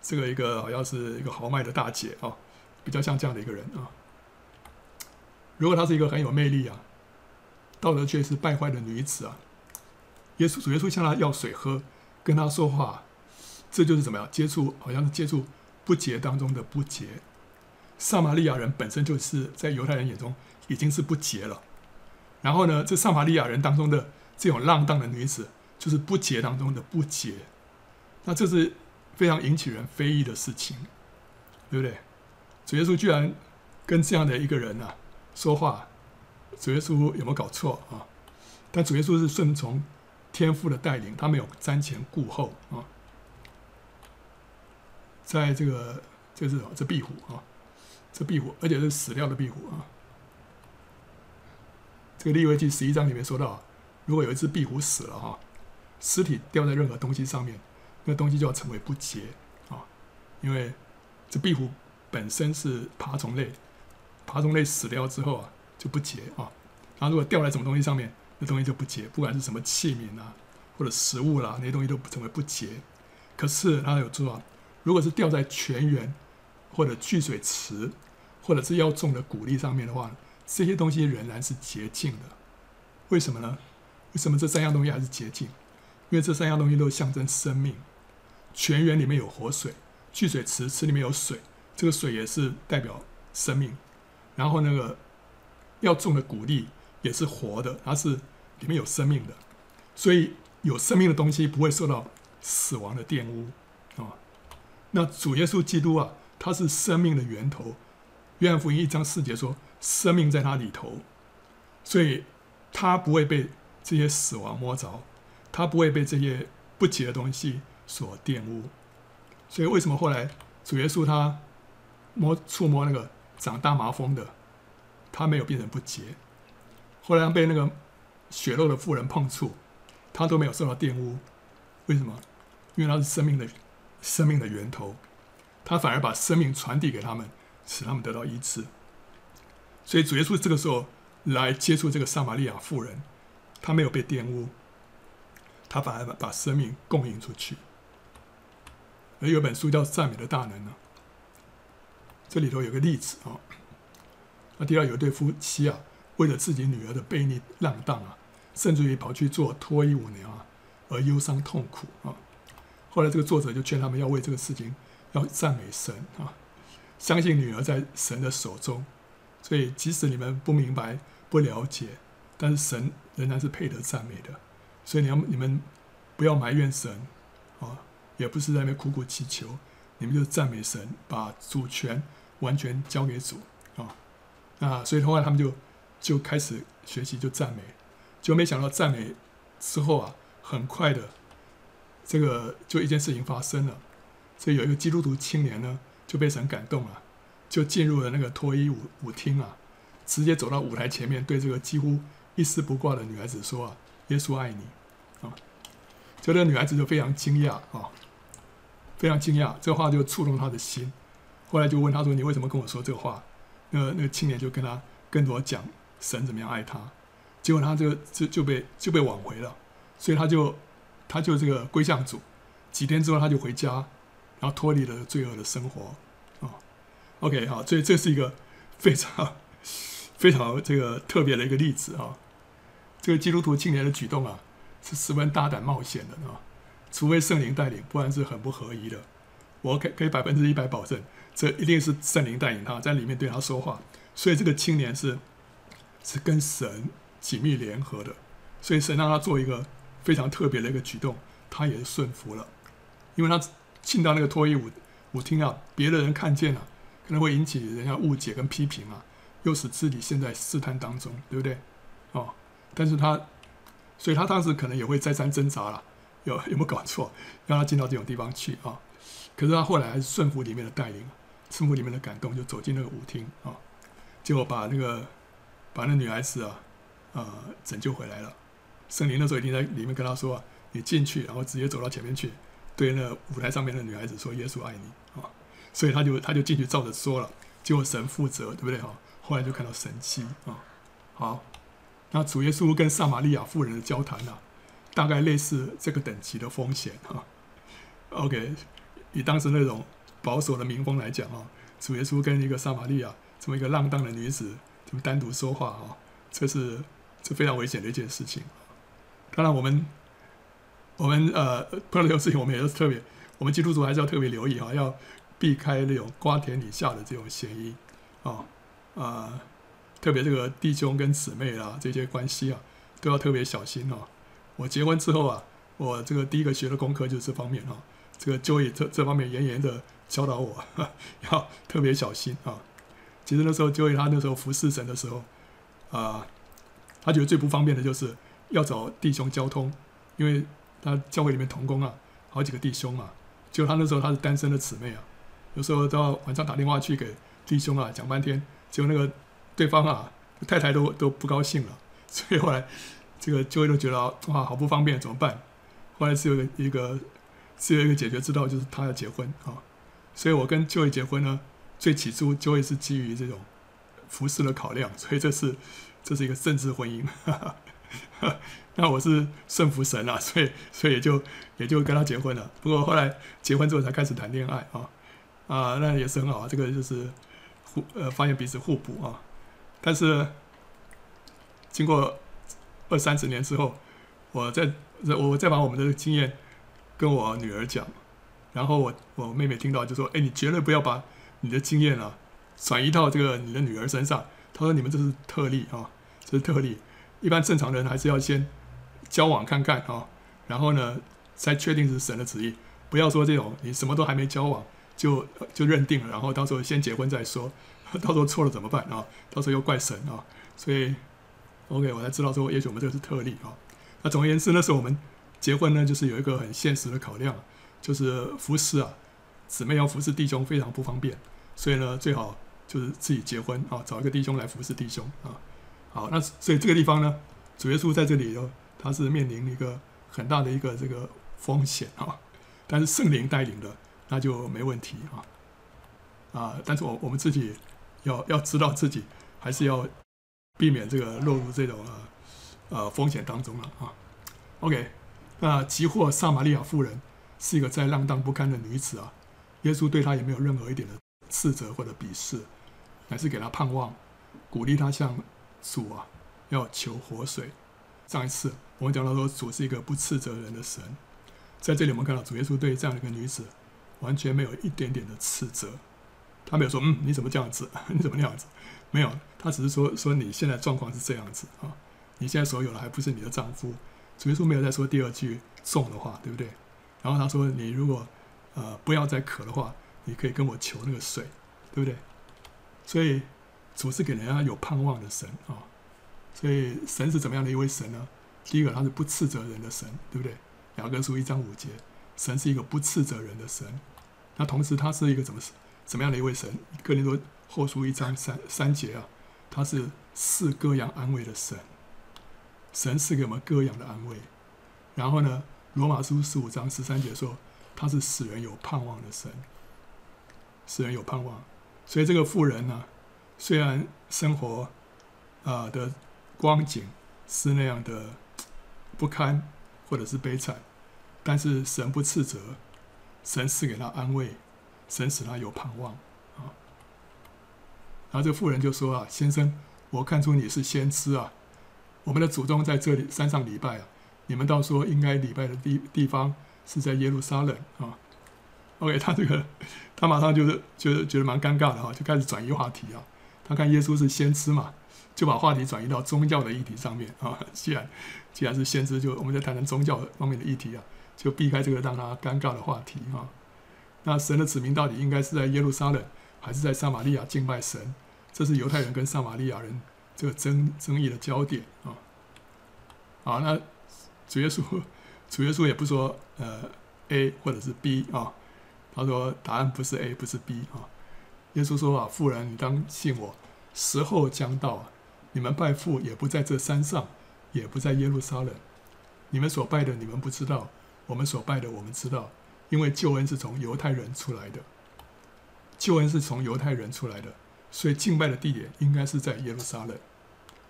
[SPEAKER 1] 这个一个好像是一个豪迈的大姐啊，比较像这样的一个人啊。如果她是一个很有魅力啊，道德却是败坏的女子啊，耶稣主耶稣向她要水喝，跟她说话，这就是怎么样接触？好像是接触不洁当中的不洁。撒玛利亚人本身就是在犹太人眼中已经是不洁了。然后呢，这撒玛利亚人当中的这种浪荡的女子，就是不洁当中的不洁，那这是非常引起人非议的事情，对不对？主耶稣居然跟这样的一个人啊说话，主耶稣有没有搞错啊？但主耶稣是顺从天父的带领，他没有瞻前顾后啊。在这个这是这壁虎啊，这壁虎，而且是死掉的壁虎啊。这个利未记十一章里面说到，如果有一只壁虎死了哈，尸体掉在任何东西上面，那东西就要成为不洁啊，因为这壁虎本身是爬虫类，爬虫类死掉之后啊就不洁啊，然后如果掉在什么东西上面，那东西就不洁，不管是什么器皿啊或者食物啦，那些东西都成为不洁。可是它有说啊，如果是掉在泉源或者聚水池或者是要种的谷粒上面的话。这些东西仍然是洁净的，为什么呢？为什么这三样东西还是洁净？因为这三样东西都象征生命。泉源里面有活水，聚水池池里面有水，这个水也是代表生命。然后那个要种的谷粒也是活的，它是里面有生命的，所以有生命的东西不会受到死亡的玷污啊。那主耶稣基督啊，他是生命的源头。约翰福音一章四节说。生命在他里头，所以他不会被这些死亡摸着，他不会被这些不洁的东西所玷污。所以为什么后来主耶稣他摸触摸那个长大麻风的，他没有变成不洁；后来被那个血肉的妇人碰触，他都没有受到玷污。为什么？因为他是生命的生命的源头，他反而把生命传递给他们，使他们得到医治。所以主耶稣这个时候来接触这个撒玛利亚妇人，他没有被玷污，他反而把把生命供应出去。而有本书叫《赞美的大能》呢，这里头有个例子啊，那提到有一对夫妻啊，为了自己女儿的悖逆浪荡啊，甚至于跑去做脱衣舞娘啊，而忧伤痛苦啊。后来这个作者就劝他们要为这个事情要赞美神啊，相信女儿在神的手中。所以，即使你们不明白、不了解，但是神仍然是配得赞美的。所以，你要你们不要埋怨神啊，也不是在那边苦苦祈求，你们就赞美神，把主权完全交给主啊。那所以后来他们就就开始学习就赞美，就没想到赞美之后啊，很快的这个就一件事情发生了。所以有一个基督徒青年呢，就被神感动了。就进入了那个脱衣舞舞厅啊，直接走到舞台前面，对这个几乎一丝不挂的女孩子说：“啊，耶稣爱你。”啊，就那个女孩子就非常惊讶啊，非常惊讶，这话就触动他的心。后来就问他说：“你为什么跟我说这话？”那那个青年就跟他跟我讲神怎么样爱他，结果他就就就被就被挽回了，所以他就他就这个归向主。几天之后他就回家，然后脱离了罪恶的生活啊。OK，好，所以这是一个非常 <laughs> 非常这个特别的一个例子啊。这个基督徒青年的举动啊，是十分大胆冒险的啊。除非圣灵带领，不然是很不合宜的。我可可以百分之一百保证，这一定是圣灵带领他在里面对他说话。所以这个青年是是跟神紧密联合的，所以神让他做一个非常特别的一个举动，他也是顺服了，因为他进到那个脱衣舞舞厅啊，别的人看见了，可能会引起人家误解跟批评啊，又使自己陷在试探当中，对不对？哦，但是他，所以他当时可能也会再三挣扎了。有有没有搞错？让他进到这种地方去啊？可是他后来还是顺服里面的带领，顺服里面的感动，就走进那个舞厅啊，结果把那个把那女孩子啊，呃，拯救回来了。圣灵那时候已经在里面跟他说啊：“你进去，然后直接走到前面去，对那舞台上面的女孩子说耶稣爱你啊。”所以他就他就进去照着说了，结果神负责，对不对哈？后来就看到神迹啊。好，那主耶稣跟撒玛利亚妇人的交谈呢？大概类似这个等级的风险哈，OK，以当时那种保守的民风来讲啊，主耶稣跟一个撒玛利亚这么一个浪荡的女子，就单独说话啊，这是这非常危险的一件事情。当然，我们我们呃碰到这种事情，我们也是特别，我们基督徒还是要特别留意啊，要避开那种瓜田李下的这种嫌疑啊啊，特别这个弟兄跟姊妹啊这些关系啊，都要特别小心哦。我结婚之后啊，我这个第一个学的功课就是这方面啊，这个就以这这方面严严的教导我，<laughs> 要特别小心啊。其实那时候就以他那时候服侍神的时候，啊，他觉得最不方便的就是要找弟兄交通，因为他教会里面同工啊，好几个弟兄啊，就他那时候他是单身的姊妹啊，有时候都要晚上打电话去给弟兄啊讲半天，结果那个对方啊太太都都不高兴了，所以后来。这个就会都觉得哇，好不方便，怎么办？后来是有一个是有一个解决之道，就是他要结婚啊。所以我跟 Joey 结婚呢，最起初 Joey 是基于这种服饰的考量，所以这是这是一个政治婚姻。哈哈，那我是顺服神啊，所以所以也就也就跟他结婚了。不过后来结婚之后才开始谈恋爱啊啊，那也是很好啊。这个就是互呃发现彼此互补啊。但是经过。二三十年之后，我再我再把我们的经验跟我女儿讲，然后我我妹妹听到就说：“哎，你绝对不要把你的经验啊转移到这个你的女儿身上。”她说：“你们这是特例啊，这是特例。一般正常人还是要先交往看看啊，然后呢才确定是神的旨意。不要说这种你什么都还没交往就就认定了，然后到时候先结婚再说，到时候错了怎么办啊？到时候又怪神啊，所以。” OK，我才知道说，也许我们这个是特例啊。那总而言之，那时候我们结婚呢，就是有一个很现实的考量，就是服侍啊，姊妹要服侍弟兄非常不方便，所以呢，最好就是自己结婚啊，找一个弟兄来服侍弟兄啊。好，那所以这个地方呢，主耶稣在这里头，他是面临一个很大的一个这个风险啊，但是圣灵带领的，那就没问题啊。啊，但是我我们自己要要知道自己还是要。避免这个落入这种呃呃风险当中了啊。OK，那急祸撒玛利亚妇人是一个再浪荡不堪的女子啊，耶稣对她也没有任何一点的斥责或者鄙视，乃是给她盼望，鼓励她向主啊要求活水。上一次我们讲到说主是一个不斥责人的神，在这里我们看到主耶稣对这样的一个女子完全没有一点点的斥责，他没有说嗯你怎么这样子，<laughs> 你怎么那样子。没有，他只是说说你现在状况是这样子啊，你现在所有的还不是你的丈夫。主耶稣没有再说第二句重的话，对不对？然后他说，你如果呃不要再渴的话，你可以跟我求那个水，对不对？所以主是给人家有盼望的神啊。所以神是怎么样的一位神呢？第一个，他是不斥责人的神，对不对？雅各书一章五节，神是一个不斥责人的神。那同时，他是一个怎么怎么样的一位神？哥林多。后书一章三三节啊，他是赐各样安慰的神，神赐给我们各样的安慰。然后呢，罗马书十五章十三节说，他是使人有盼望的神，使人有盼望。所以这个妇人呢、啊，虽然生活啊的光景是那样的不堪或者是悲惨，但是神不斥责，神赐给他安慰，神使他有盼望。然后这个妇人就说啊，先生，我看出你是先知啊，我们的祖宗在这里山上礼拜啊，你们倒说应该礼拜的地地方是在耶路撒冷啊。OK，他这个他马上就是觉得觉得蛮尴尬的哈，就开始转移话题啊。他看耶稣是先知嘛，就把话题转移到宗教的议题上面啊。<laughs> 既然既然是先知，就我们在谈谈宗教方面的议题啊，就避开这个让他尴尬的话题啊。那神的子民到底应该是在耶路撒冷，还是在撒玛利亚敬拜神？这是犹太人跟撒玛利亚人这个争争议的焦点啊。好，那主耶稣主耶稣也不说呃 A 或者是 B 啊，他说答案不是 A 不是 B 啊。耶稣说啊，妇人你当信我，时候将到，你们拜父也不在这山上，也不在耶路撒冷，你们所拜的你们不知道，我们所拜的我们知道。因为救恩是从犹太人出来的，救恩是从犹太人出来的，所以敬拜的地点应该是在耶路撒冷，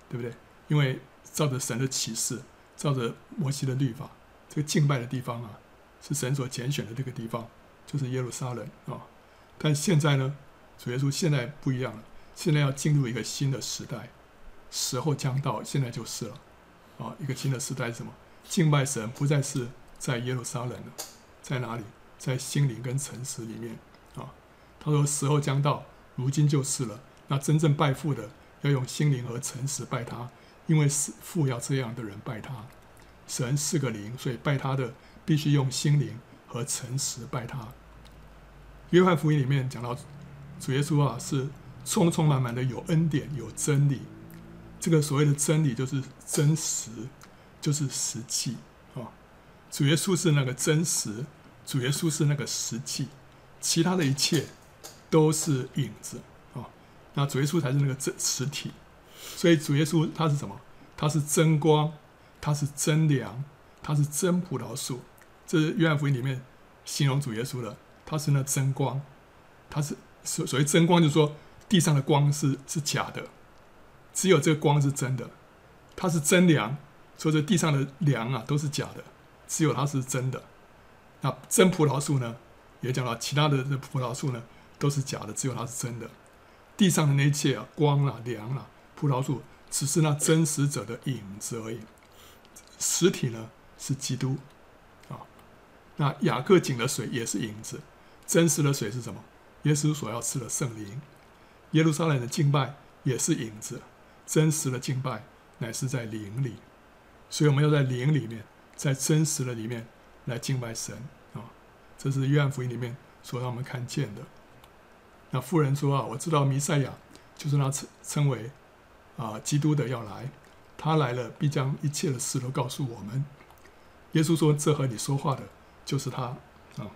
[SPEAKER 1] 对不对？因为照着神的启示，照着摩西的律法，这个敬拜的地方啊，是神所拣选的这个地方，就是耶路撒冷啊。但现在呢，主耶稣现在不一样了，现在要进入一个新的时代，时候将到，现在就是了啊。一个新的时代是什么？敬拜神不再是在耶路撒冷了。在哪里？在心灵跟诚实里面。他说：“时候将到，如今就是了。那真正拜父的，要用心灵和诚实拜他，因为是父要这样的人拜他。神是个灵，所以拜他的必须用心灵和诚实拜他。”约翰福音里面讲到，主耶稣啊是充充满满的有恩典有真理。这个所谓的真理就是真实，就是实际啊。主耶稣是那个真实。主耶稣是那个实际，其他的一切都是影子啊。那主耶稣才是那个真实体，所以主耶稣他是什么？他是真光，他是真粮，他是真葡萄树。这是约翰福音里面形容主耶稣的，他是那真光，他是所所谓真光，就是说地上的光是是假的，只有这个光是真的。他是真粮，说这地上的粮啊都是假的，只有他是真的。那真葡萄树呢？也讲到其他的这葡萄树呢，都是假的，只有它是真的。地上的那一切啊，光啊、凉啊，葡萄树只是那真实者的影子而已。实体呢是基督啊。那雅各井的水也是影子，真实的水是什么？耶稣所要赐的圣灵。耶路撒冷的敬拜也是影子，真实的敬拜乃是在灵里。所以我们要在灵里面，在真实的里面。来敬拜神啊！这是约翰福音里面所让我们看见的。那妇人说啊，我知道弥赛亚就是那称称为啊基督的要来，他来了必将一切的事都告诉我们。耶稣说：“这和你说话的就是他啊。”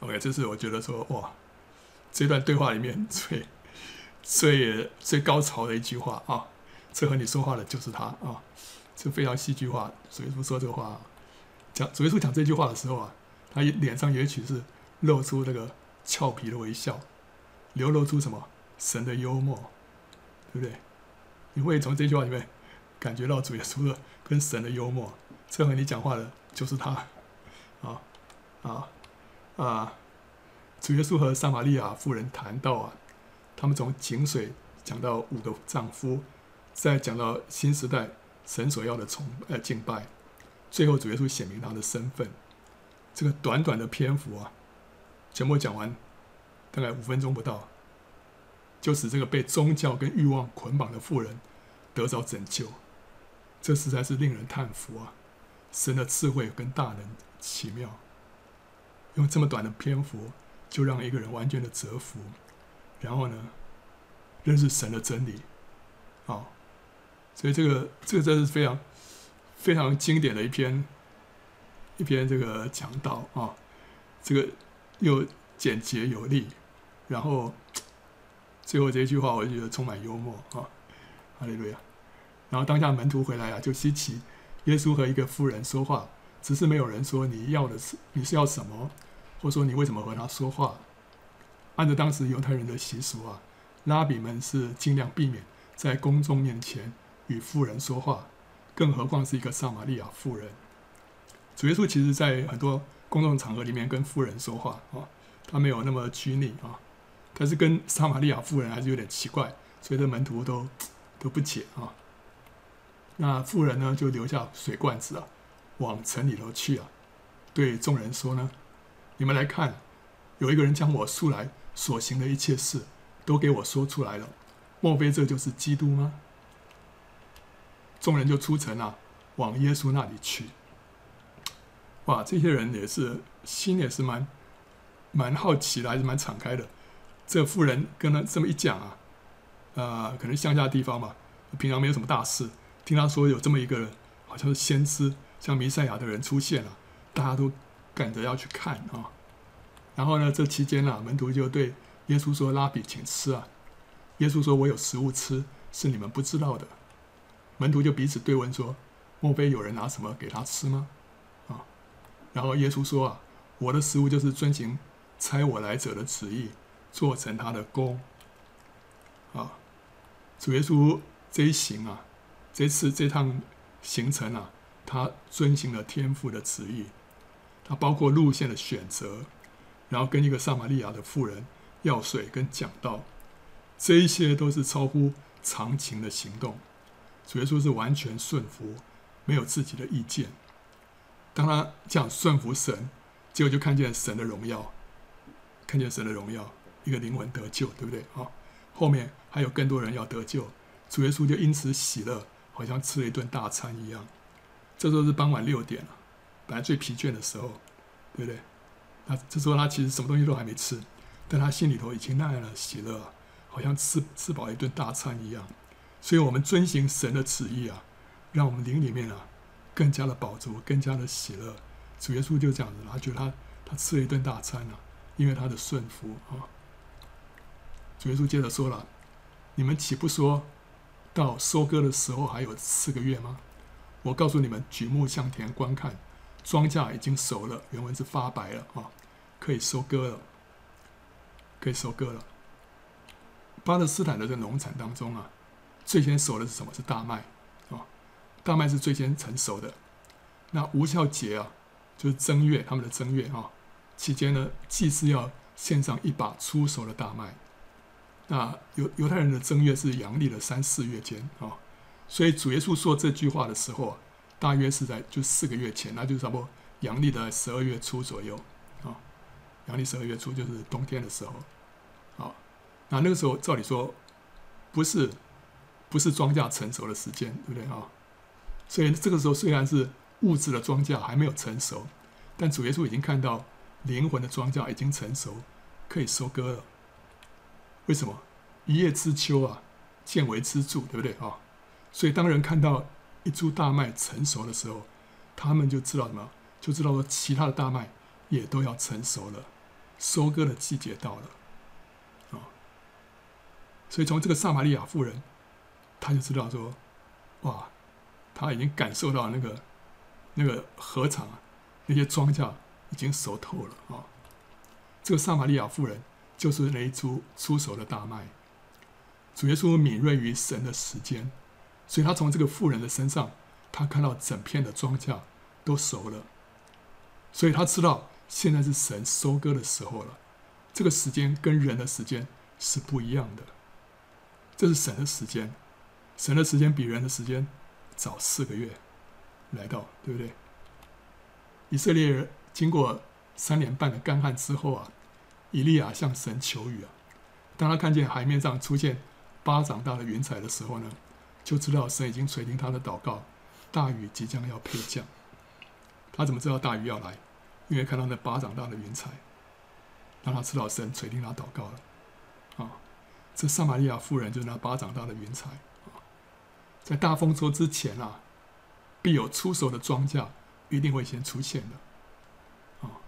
[SPEAKER 1] OK，这是我觉得说哇，这段对话里面 <laughs> 最最最高潮的一句话啊！这和你说话的就是他啊！这非常戏剧化，所以说说这话。讲主耶稣讲这句话的时候啊，他脸上也许是露出那个俏皮的微笑，流露出什么神的幽默，对不对？你会从这句话里面感觉到主耶稣的跟神的幽默。这和你讲话的就是他，啊啊啊！主耶稣和撒玛利亚妇人谈到啊，他们从井水讲到五个丈夫，再讲到新时代神所要的崇呃敬拜。最后，主耶稣显明他的身份。这个短短的篇幅啊，全部讲完，大概五分钟不到，就使这个被宗教跟欲望捆绑的妇人得着拯救。这实在是令人叹服啊！神的智慧跟大能奇妙，用这么短的篇幅就让一个人完全的折服，然后呢，认识神的真理。啊，所以这个这个真是非常。非常经典的一篇，一篇这个讲道啊，这个又简洁有力，然后最后这一句话，我就觉得充满幽默啊，哈利路亚。然后当下门徒回来啊，就稀奇耶稣和一个妇人说话，只是没有人说你要的是你是要什么，或说你为什么和他说话。按照当时犹太人的习俗啊，拉比们是尽量避免在公众面前与妇人说话。更何况是一个撒玛利亚妇人，主耶稣其实在很多公众场合里面跟富人说话啊，他没有那么拘泥啊，但是跟撒玛利亚妇人还是有点奇怪，所以这门徒都都不解啊。那妇人呢，就留下水罐子啊，往城里头去啊，对众人说呢，你们来看，有一个人将我素来所行的一切事都给我说出来了，莫非这就是基督吗？众人就出城啊，往耶稣那里去。哇，这些人也是心也是蛮蛮好奇的，还是蛮敞开的。这妇人跟他这么一讲啊，呃，可能乡下地方嘛，平常没有什么大事，听他说有这么一个人，好像是先知，像弥赛亚的人出现了，大家都赶着要去看啊。然后呢，这期间呢，门徒就对耶稣说：“拉比，请吃啊！”耶稣说：“我有食物吃，是你们不知道的。”门徒就彼此对问说：“莫非有人拿什么给他吃吗？”然后耶稣说：“啊，我的食物就是遵行差我来者的旨意。”做成他的工，啊，主耶稣这一行啊，这次这趟行程啊，他遵行了天父的旨意，他包括路线的选择，然后跟一个撒玛利亚的妇人要水跟讲道，这一些都是超乎常情的行动。主耶稣是完全顺服，没有自己的意见。当他这样顺服神，结果就看见神的荣耀，看见神的荣耀。一个灵魂得救，对不对啊？后面还有更多人要得救，主耶稣就因此喜乐，好像吃了一顿大餐一样。这时候是傍晚六点了，本来最疲倦的时候，对不对？那这时候他其实什么东西都还没吃，但他心里头已经那样的喜乐，好像吃吃饱一顿大餐一样。所以，我们遵行神的旨意啊，让我们灵里面啊更加的饱足，更加的喜乐。主耶稣就这样子，他觉得他他吃了一顿大餐啊，因为他的顺服啊。主耶稣接着说了：“你们岂不说到收割的时候还有四个月吗？我告诉你们，举目向田观看，庄稼已经熟了，原文是发白了啊，可以收割了，可以收割了。巴勒斯坦的这个农产当中啊，最先熟的是什么？是大麦，大麦是最先成熟的。那无酵节啊，就是正月，他们的正月啊，期间呢，祭司要献上一把初熟的大麦。”那犹犹太人的正月是阳历的三四月间啊，所以主耶稣说这句话的时候啊，大约是在就四个月前，那就差不多阳历的十二月初左右啊，阳历十二月初就是冬天的时候，啊，那那个时候照理说不是不是庄稼成熟的时间，对不对啊？所以这个时候虽然是物质的庄稼还没有成熟，但主耶稣已经看到灵魂的庄稼已经成熟，可以收割了。为什么一叶知秋啊，见微知著，对不对啊？所以当人看到一株大麦成熟的时候，他们就知道什么？就知道说其他的大麦也都要成熟了，收割的季节到了啊。所以从这个撒玛利亚妇人，他就知道说，哇，他已经感受到那个那个禾场啊，那些庄稼已经熟透了啊。这个撒玛利亚妇人。就是那一株初熟的大麦，主耶稣敏锐于神的时间，所以他从这个妇人的身上，他看到整片的庄稼都熟了，所以他知道现在是神收割的时候了。这个时间跟人的时间是不一样的，这是神的时间，神的时间比人的时间早四个月来到，对不对？以色列人经过三年半的干旱之后啊。以利亚向神求雨啊！当他看见海面上出现巴掌大的云彩的时候呢，就知道神已经垂听他的祷告，大雨即将要配降。他怎么知道大雨要来？因为看到那巴掌大的云彩，让他知道神垂听他祷告了。啊，这撒玛利亚妇人就是那巴掌大的云彩！在大丰收之前啊，必有出手的庄稼一定会先出现的啊！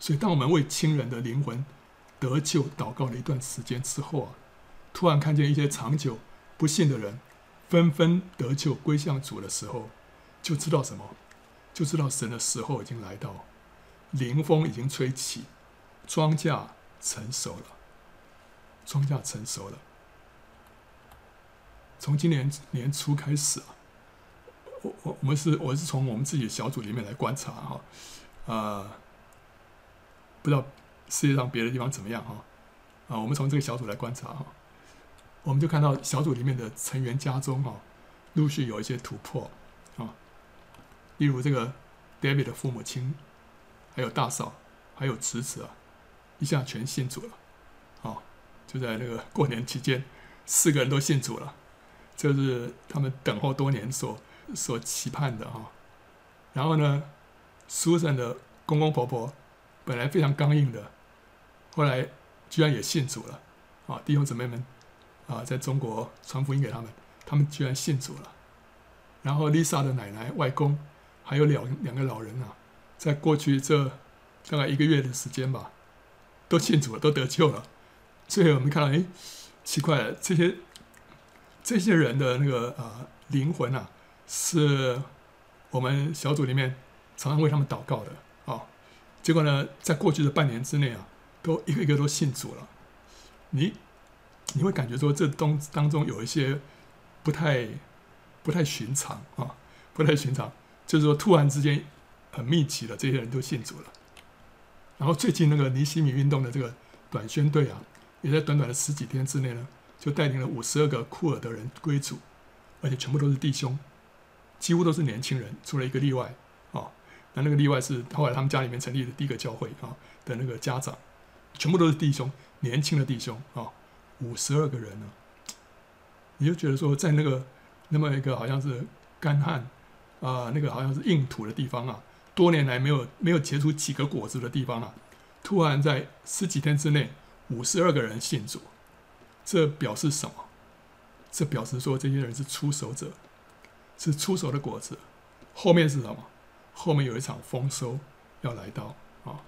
[SPEAKER 1] 所以，当我们为亲人的灵魂，得救祷告了一段时间之后啊，突然看见一些长久不信的人纷纷得救归向主的时候，就知道什么？就知道神的时候已经来到，灵风已经吹起，庄稼成熟了，庄稼成熟了。从今年年初开始啊，我我我们是我是从我们自己小组里面来观察哈，呃，不知道。世界上别的地方怎么样哈？啊，我们从这个小组来观察哈，我们就看到小组里面的成员家中哈，陆续有一些突破啊。例如这个 David 的父母亲，还有大嫂，还有侄子啊，一下全信主了。哦，就在那个过年期间，四个人都信主了，这是他们等候多年所所期盼的哈。然后呢，苏珊的公公婆婆本来非常刚硬的，后来居然也信主了。啊，弟兄姊妹们啊，在中国传福音给他们，他们居然信主了。然后丽莎的奶奶、外公，还有两两个老人啊，在过去这大概一个月的时间吧，都信主了，都得救了。所以我们看到，哎，奇怪了，这些这些人的那个啊灵魂啊，是我们小组里面常常为他们祷告的啊。结果呢，在过去的半年之内啊，都一个一个都信主了。你你会感觉说，这东当中有一些不太。不太寻常啊，不太寻常，就是说突然之间很密集的这些人都信主了。然后最近那个尼西米运动的这个短宣队啊，也在短短的十几天之内呢，就带领了五十二个库尔德人归主，而且全部都是弟兄，几乎都是年轻人，除了一个例外啊。那那个例外是后来他们家里面成立的第一个教会啊的那个家长，全部都是弟兄，年轻的弟兄啊，五十二个人呢，你就觉得说在那个。那么一个好像是干旱啊，那个好像是硬土的地方啊，多年来没有没有结出几个果子的地方啊，突然在十几天之内，五十二个人信主，这表示什么？这表示说这些人是出手者，是出手的果子。后面是什么？后面有一场丰收要来到啊！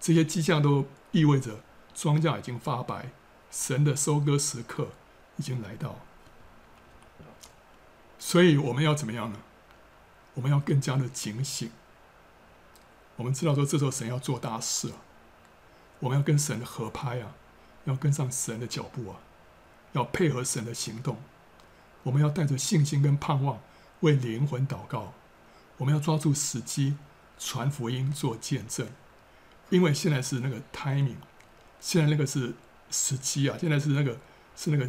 [SPEAKER 1] 这些迹象都意味着庄稼已经发白，神的收割时刻已经来到。所以我们要怎么样呢？我们要更加的警醒。我们知道说，这时候神要做大事了，我们要跟神合拍啊，要跟上神的脚步啊，要配合神的行动。我们要带着信心跟盼望为灵魂祷告。我们要抓住时机传福音做见证，因为现在是那个 timing，现在那个是时机啊，现在是那个是那个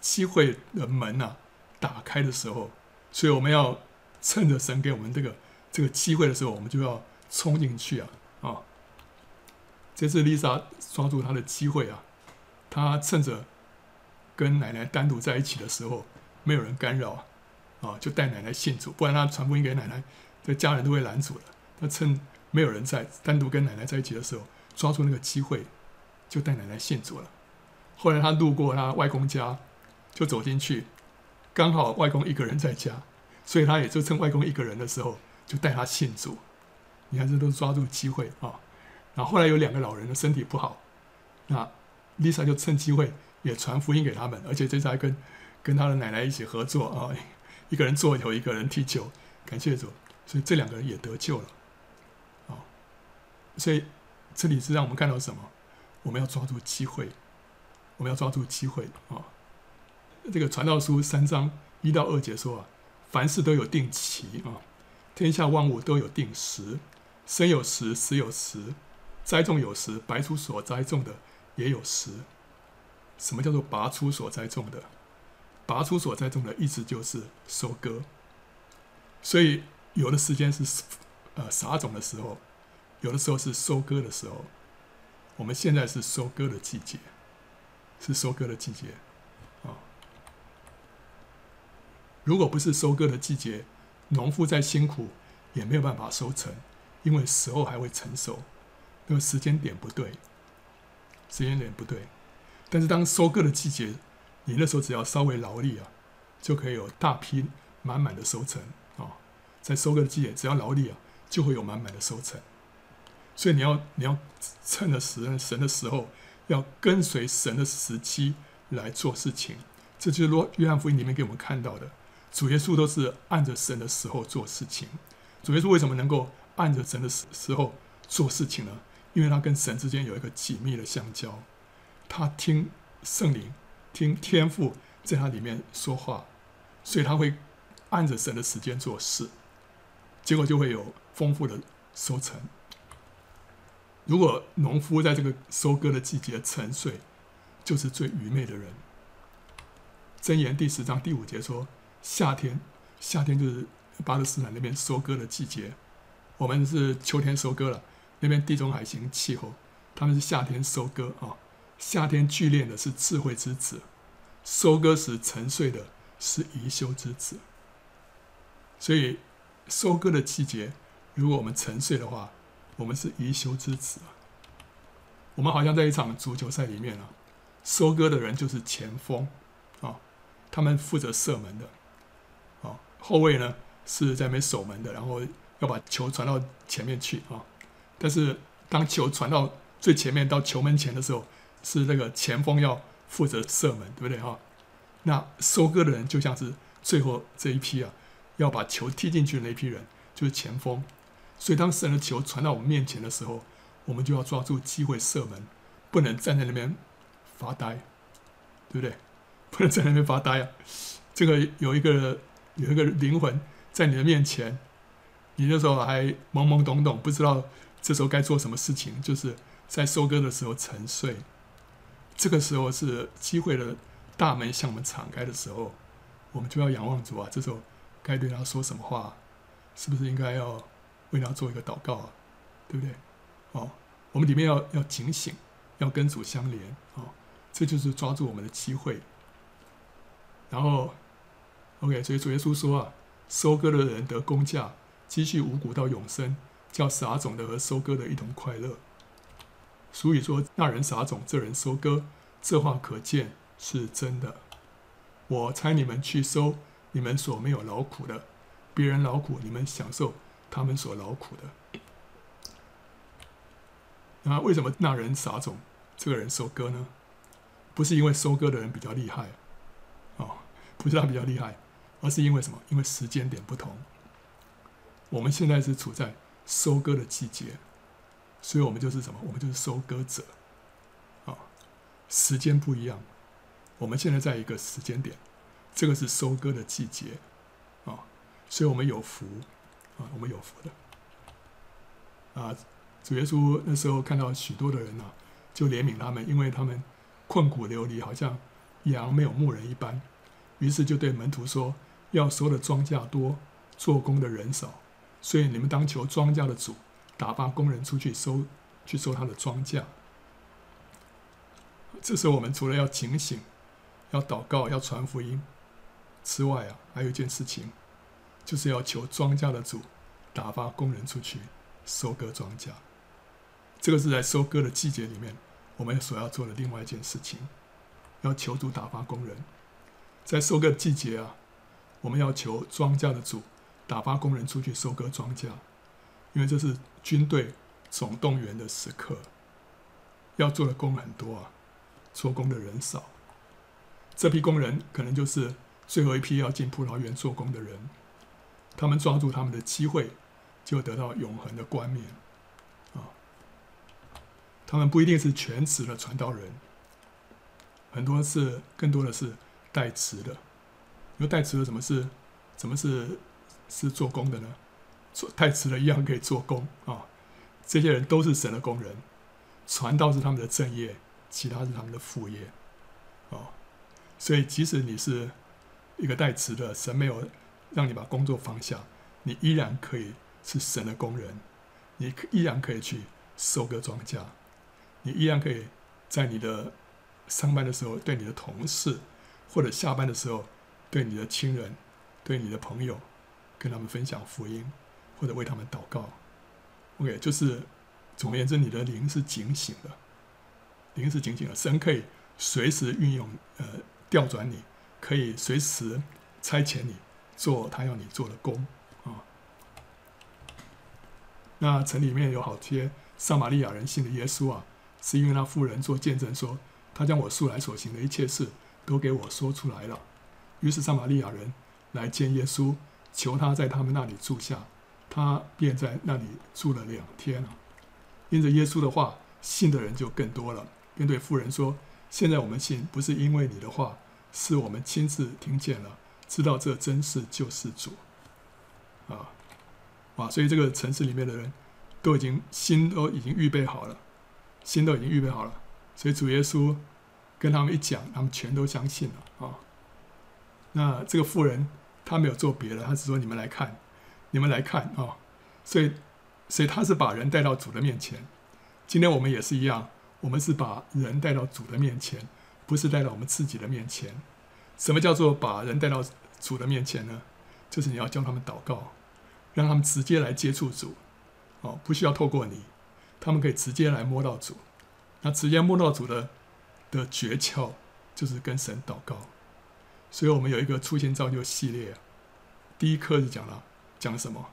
[SPEAKER 1] 机会的门啊。打开的时候，所以我们要趁着神给我们这个这个机会的时候，我们就要冲进去啊！啊，这次丽莎抓住她的机会啊，他趁着跟奶奶单独在一起的时候，没有人干扰啊，就带奶奶信主，不然他传福音给奶奶，这家人都会拦阻的。他趁没有人在，单独跟奶奶在一起的时候，抓住那个机会，就带奶奶信主了。后来他路过他外公家，就走进去。刚好外公一个人在家，所以他也就趁外公一个人的时候，就带他信主。你看，这都抓住机会啊！然后后来有两个老人的身体不好，那丽莎就趁机会也传福音给他们，而且这次还跟跟他的奶奶一起合作啊，<laughs> 一个人做球，一个人踢球，感谢主，所以这两个人也得救了啊！所以这里是让我们看到什么？我们要抓住机会，我们要抓住机会啊！这个传道书三章一到二节说啊，凡事都有定期啊，天下万物都有定时，生有时，死有时，栽种有时，拔出所栽种的也有时。什么叫做拔出所栽种的？拔出所栽种的意思就是收割。所以有的时间是呃撒种的时候，有的时候是收割的时候。我们现在是收割的季节，是收割的季节啊。如果不是收割的季节，农夫再辛苦也没有办法收成，因为时候还会成熟，那个时间点不对，时间点不对。但是当收割的季节，你那时候只要稍微劳力啊，就可以有大批满满的收成啊。在收割的季节，只要劳力啊，就会有满满的收成。所以你要你要趁着时神的时候，要跟随神的时机来做事情。这就是约约翰福音里面给我们看到的。主耶稣都是按着神的时候做事情。主耶稣为什么能够按着神的时时候做事情呢？因为他跟神之间有一个紧密的相交，他听圣灵、听天父在他里面说话，所以他会按着神的时间做事，结果就会有丰富的收成。如果农夫在这个收割的季节沉睡，就是最愚昧的人。箴言第十章第五节说。夏天，夏天就是巴勒斯坦那边收割的季节。我们是秋天收割了，那边地中海型气候，他们是夏天收割啊，夏天聚敛的是智慧之子，收割时沉睡的是贻羞之子。所以收割的季节，如果我们沉睡的话，我们是贻羞之子啊。我们好像在一场足球赛里面啊，收割的人就是前锋啊，他们负责射门的啊，后卫呢是在那边守门的，然后要把球传到前面去啊。但是当球传到最前面到球门前的时候，是那个前锋要负责射门，对不对哈？那收割的人就像是最后这一批啊，要把球踢进去的那批人，就是前锋。所以当神的球传到我们面前的时候，我们就要抓住机会射门，不能站在那边发呆，对不对？<laughs> 不能在那边发呆啊！这个有一个有一个灵魂在你的面前，你那时候还懵懵懂懂，不知道这时候该做什么事情，就是在收割的时候沉睡。这个时候是机会的大门向我们敞开的时候，我们就要仰望主啊！这时候该对他说什么话？是不是应该要为他做一个祷告啊？对不对？哦，我们里面要要警醒，要跟主相连哦，这就是抓住我们的机会。然后，OK，所以主耶稣说啊，收割的人得工价，积蓄五谷到永生，叫撒种的和收割的一同快乐。所以说：“那人撒种，这人收割。”这话可见是真的。我差你们去收你们所没有劳苦的，别人劳苦，你们享受他们所劳苦的。那为什么那人撒种，这个人收割呢？不是因为收割的人比较厉害，哦，不是他比较厉害，而是因为什么？因为时间点不同。我们现在是处在收割的季节，所以我们就是什么？我们就是收割者，啊、时间不一样。我们现在在一个时间点，这个是收割的季节，啊、所以我们有福，啊、我们有福的，啊。主耶稣那时候看到许多的人呢、就怜悯他们，因为他们困苦流离，好像羊没有牧人一般。于是就对门徒说：“要收的庄稼多，做工的人少，所以你们当求庄稼的主打发工人出去收，去收他的庄稼。”这时候我们除了要警醒、要祷告、要传福音之外啊，还有一件事情，就是要求庄稼的主打发工人出去收割庄稼。这个是在收割的季节里面，我们所要做的另外一件事情，要求主打发工人。在收割季节啊，我们要求庄稼的主打发工人出去收割庄稼，因为这是军队总动员的时刻，要做的工很多啊，做工的人少。这批工人可能就是最后一批要进葡萄园做工的人，他们抓住他们的机会，就得到永恒的冠冕啊。他们不一定是全职的传道人，很多是更多的是代职的。有代职的，怎么是，怎么是是做工的呢？做带职的一样可以做工啊。这些人都是神的工人，传道是他们的正业，其他是他们的副业。哦，所以即使你是一个带职的，神没有让你把工作放下，你依然可以是神的工人，你依然可以去收割庄稼。你依然可以在你的上班的时候对你的同事，或者下班的时候对你的亲人、对你的朋友，跟他们分享福音，或者为他们祷告。OK，就是总而言之，你的灵是警醒的，灵是警醒的。神可以随时运用，呃，调转你，可以随时差遣你做他要你做的工啊。那城里面有好些撒玛利亚人信的耶稣啊。是因为那妇人做见证说，他将我素来所行的一切事都给我说出来了。于是撒玛利亚人来见耶稣，求他在他们那里住下，他便在那里住了两天了。因着耶稣的话，信的人就更多了。便对妇人说：“现在我们信，不是因为你的话，是我们亲自听见了，知道这真是救世主。”啊，哇！所以这个城市里面的人都已经心都已经预备好了。心都已经预备好了，所以主耶稣跟他们一讲，他们全都相信了啊。那这个妇人他没有做别的，他只说：“你们来看，你们来看啊。”所以所以他是把人带到主的面前。今天我们也是一样，我们是把人带到主的面前，不是带到我们自己的面前。什么叫做把人带到主的面前呢？就是你要教他们祷告，让他们直接来接触主，哦，不需要透过你，他们可以直接来摸到主。那直接摸到主的的诀窍，就是跟神祷告。所以我们有一个初心造就系列，第一课是讲了讲什么？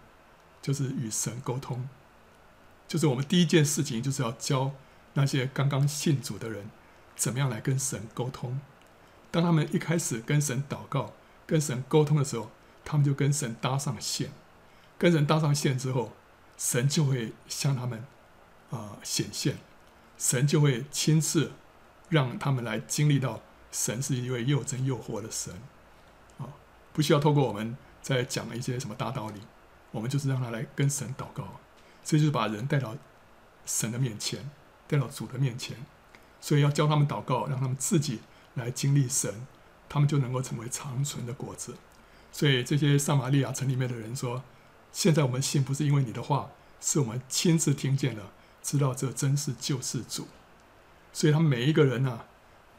[SPEAKER 1] 就是与神沟通。就是我们第一件事情，就是要教那些刚刚信主的人，怎么样来跟神沟通。当他们一开始跟神祷告、跟神沟通的时候，他们就跟神搭上线。跟神搭上线之后，神就会向他们啊、显现，神就会亲自让他们来经历到神是一位又真又活的神啊，不需要透过我们在讲一些什么大道理，我们就是让他来跟神祷告。这就是把人带到神的面前，带到主的面前，所以要教他们祷告，让他们自己来经历神，他们就能够成为长存的果子。所以这些撒玛利亚城里面的人说：“现在我们信不是因为你的话，是我们亲自听见了，知道这真是救世主。”所以他们每一个人啊，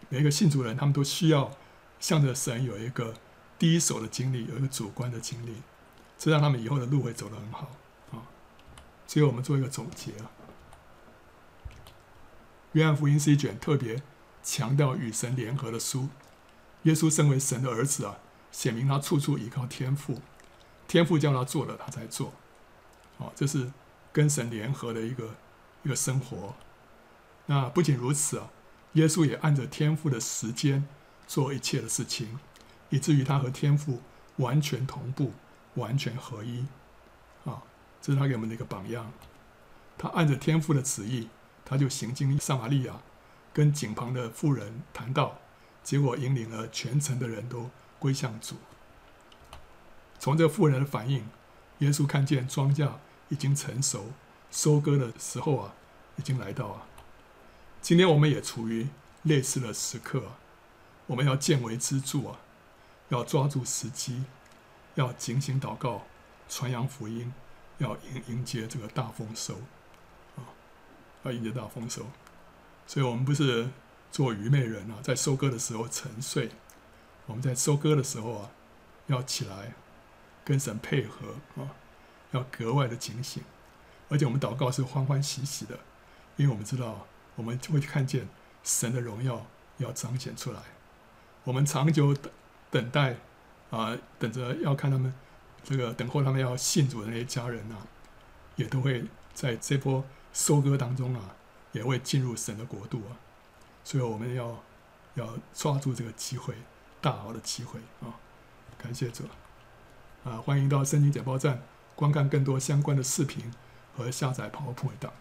[SPEAKER 1] 每一个信主人，他们都需要向着神有一个第一手的经历，有一个主观的经历，这让他们以后的路会走得很好啊。所以我们做一个总结啊，约翰福音是一卷特别强调与神联合的书。耶稣身为神的儿子啊，显明他处处依靠天父，天父叫他做的他才做。哦，这是跟神联合的一个一个生活。那不仅如此啊，耶稣也按着天父的时间做一切的事情，以至于他和天父完全同步，完全合一。啊。这是他给我们的一个榜样。他按着天父的旨意，他就行经撒玛利亚，跟井旁的妇人谈道，结果引领了全城的人都归向主。从这妇人的反应，耶稣看见庄稼已经成熟，收割的时候啊，已经来到啊。今天我们也处于类似的时刻，我们要见微知著啊，要抓住时机，要警醒祷告，传扬福音。要迎迎接这个大丰收，啊，要迎接大丰收，所以我们不是做愚昧人啊，在收割的时候沉睡，我们在收割的时候啊，要起来跟神配合啊，要格外的警醒，而且我们祷告是欢欢喜喜的，因为我们知道我们就会看见神的荣耀要彰显出来，我们长久等等待啊，等着要看他们。这个等候他们要信主的那些家人啊，也都会在这波收割当中啊，也会进入神的国度啊。所以我们要要抓住这个机会，大好的机会啊！感谢主啊！欢迎到圣经简报站观看更多相关的视频和下载 PowerPoint 档。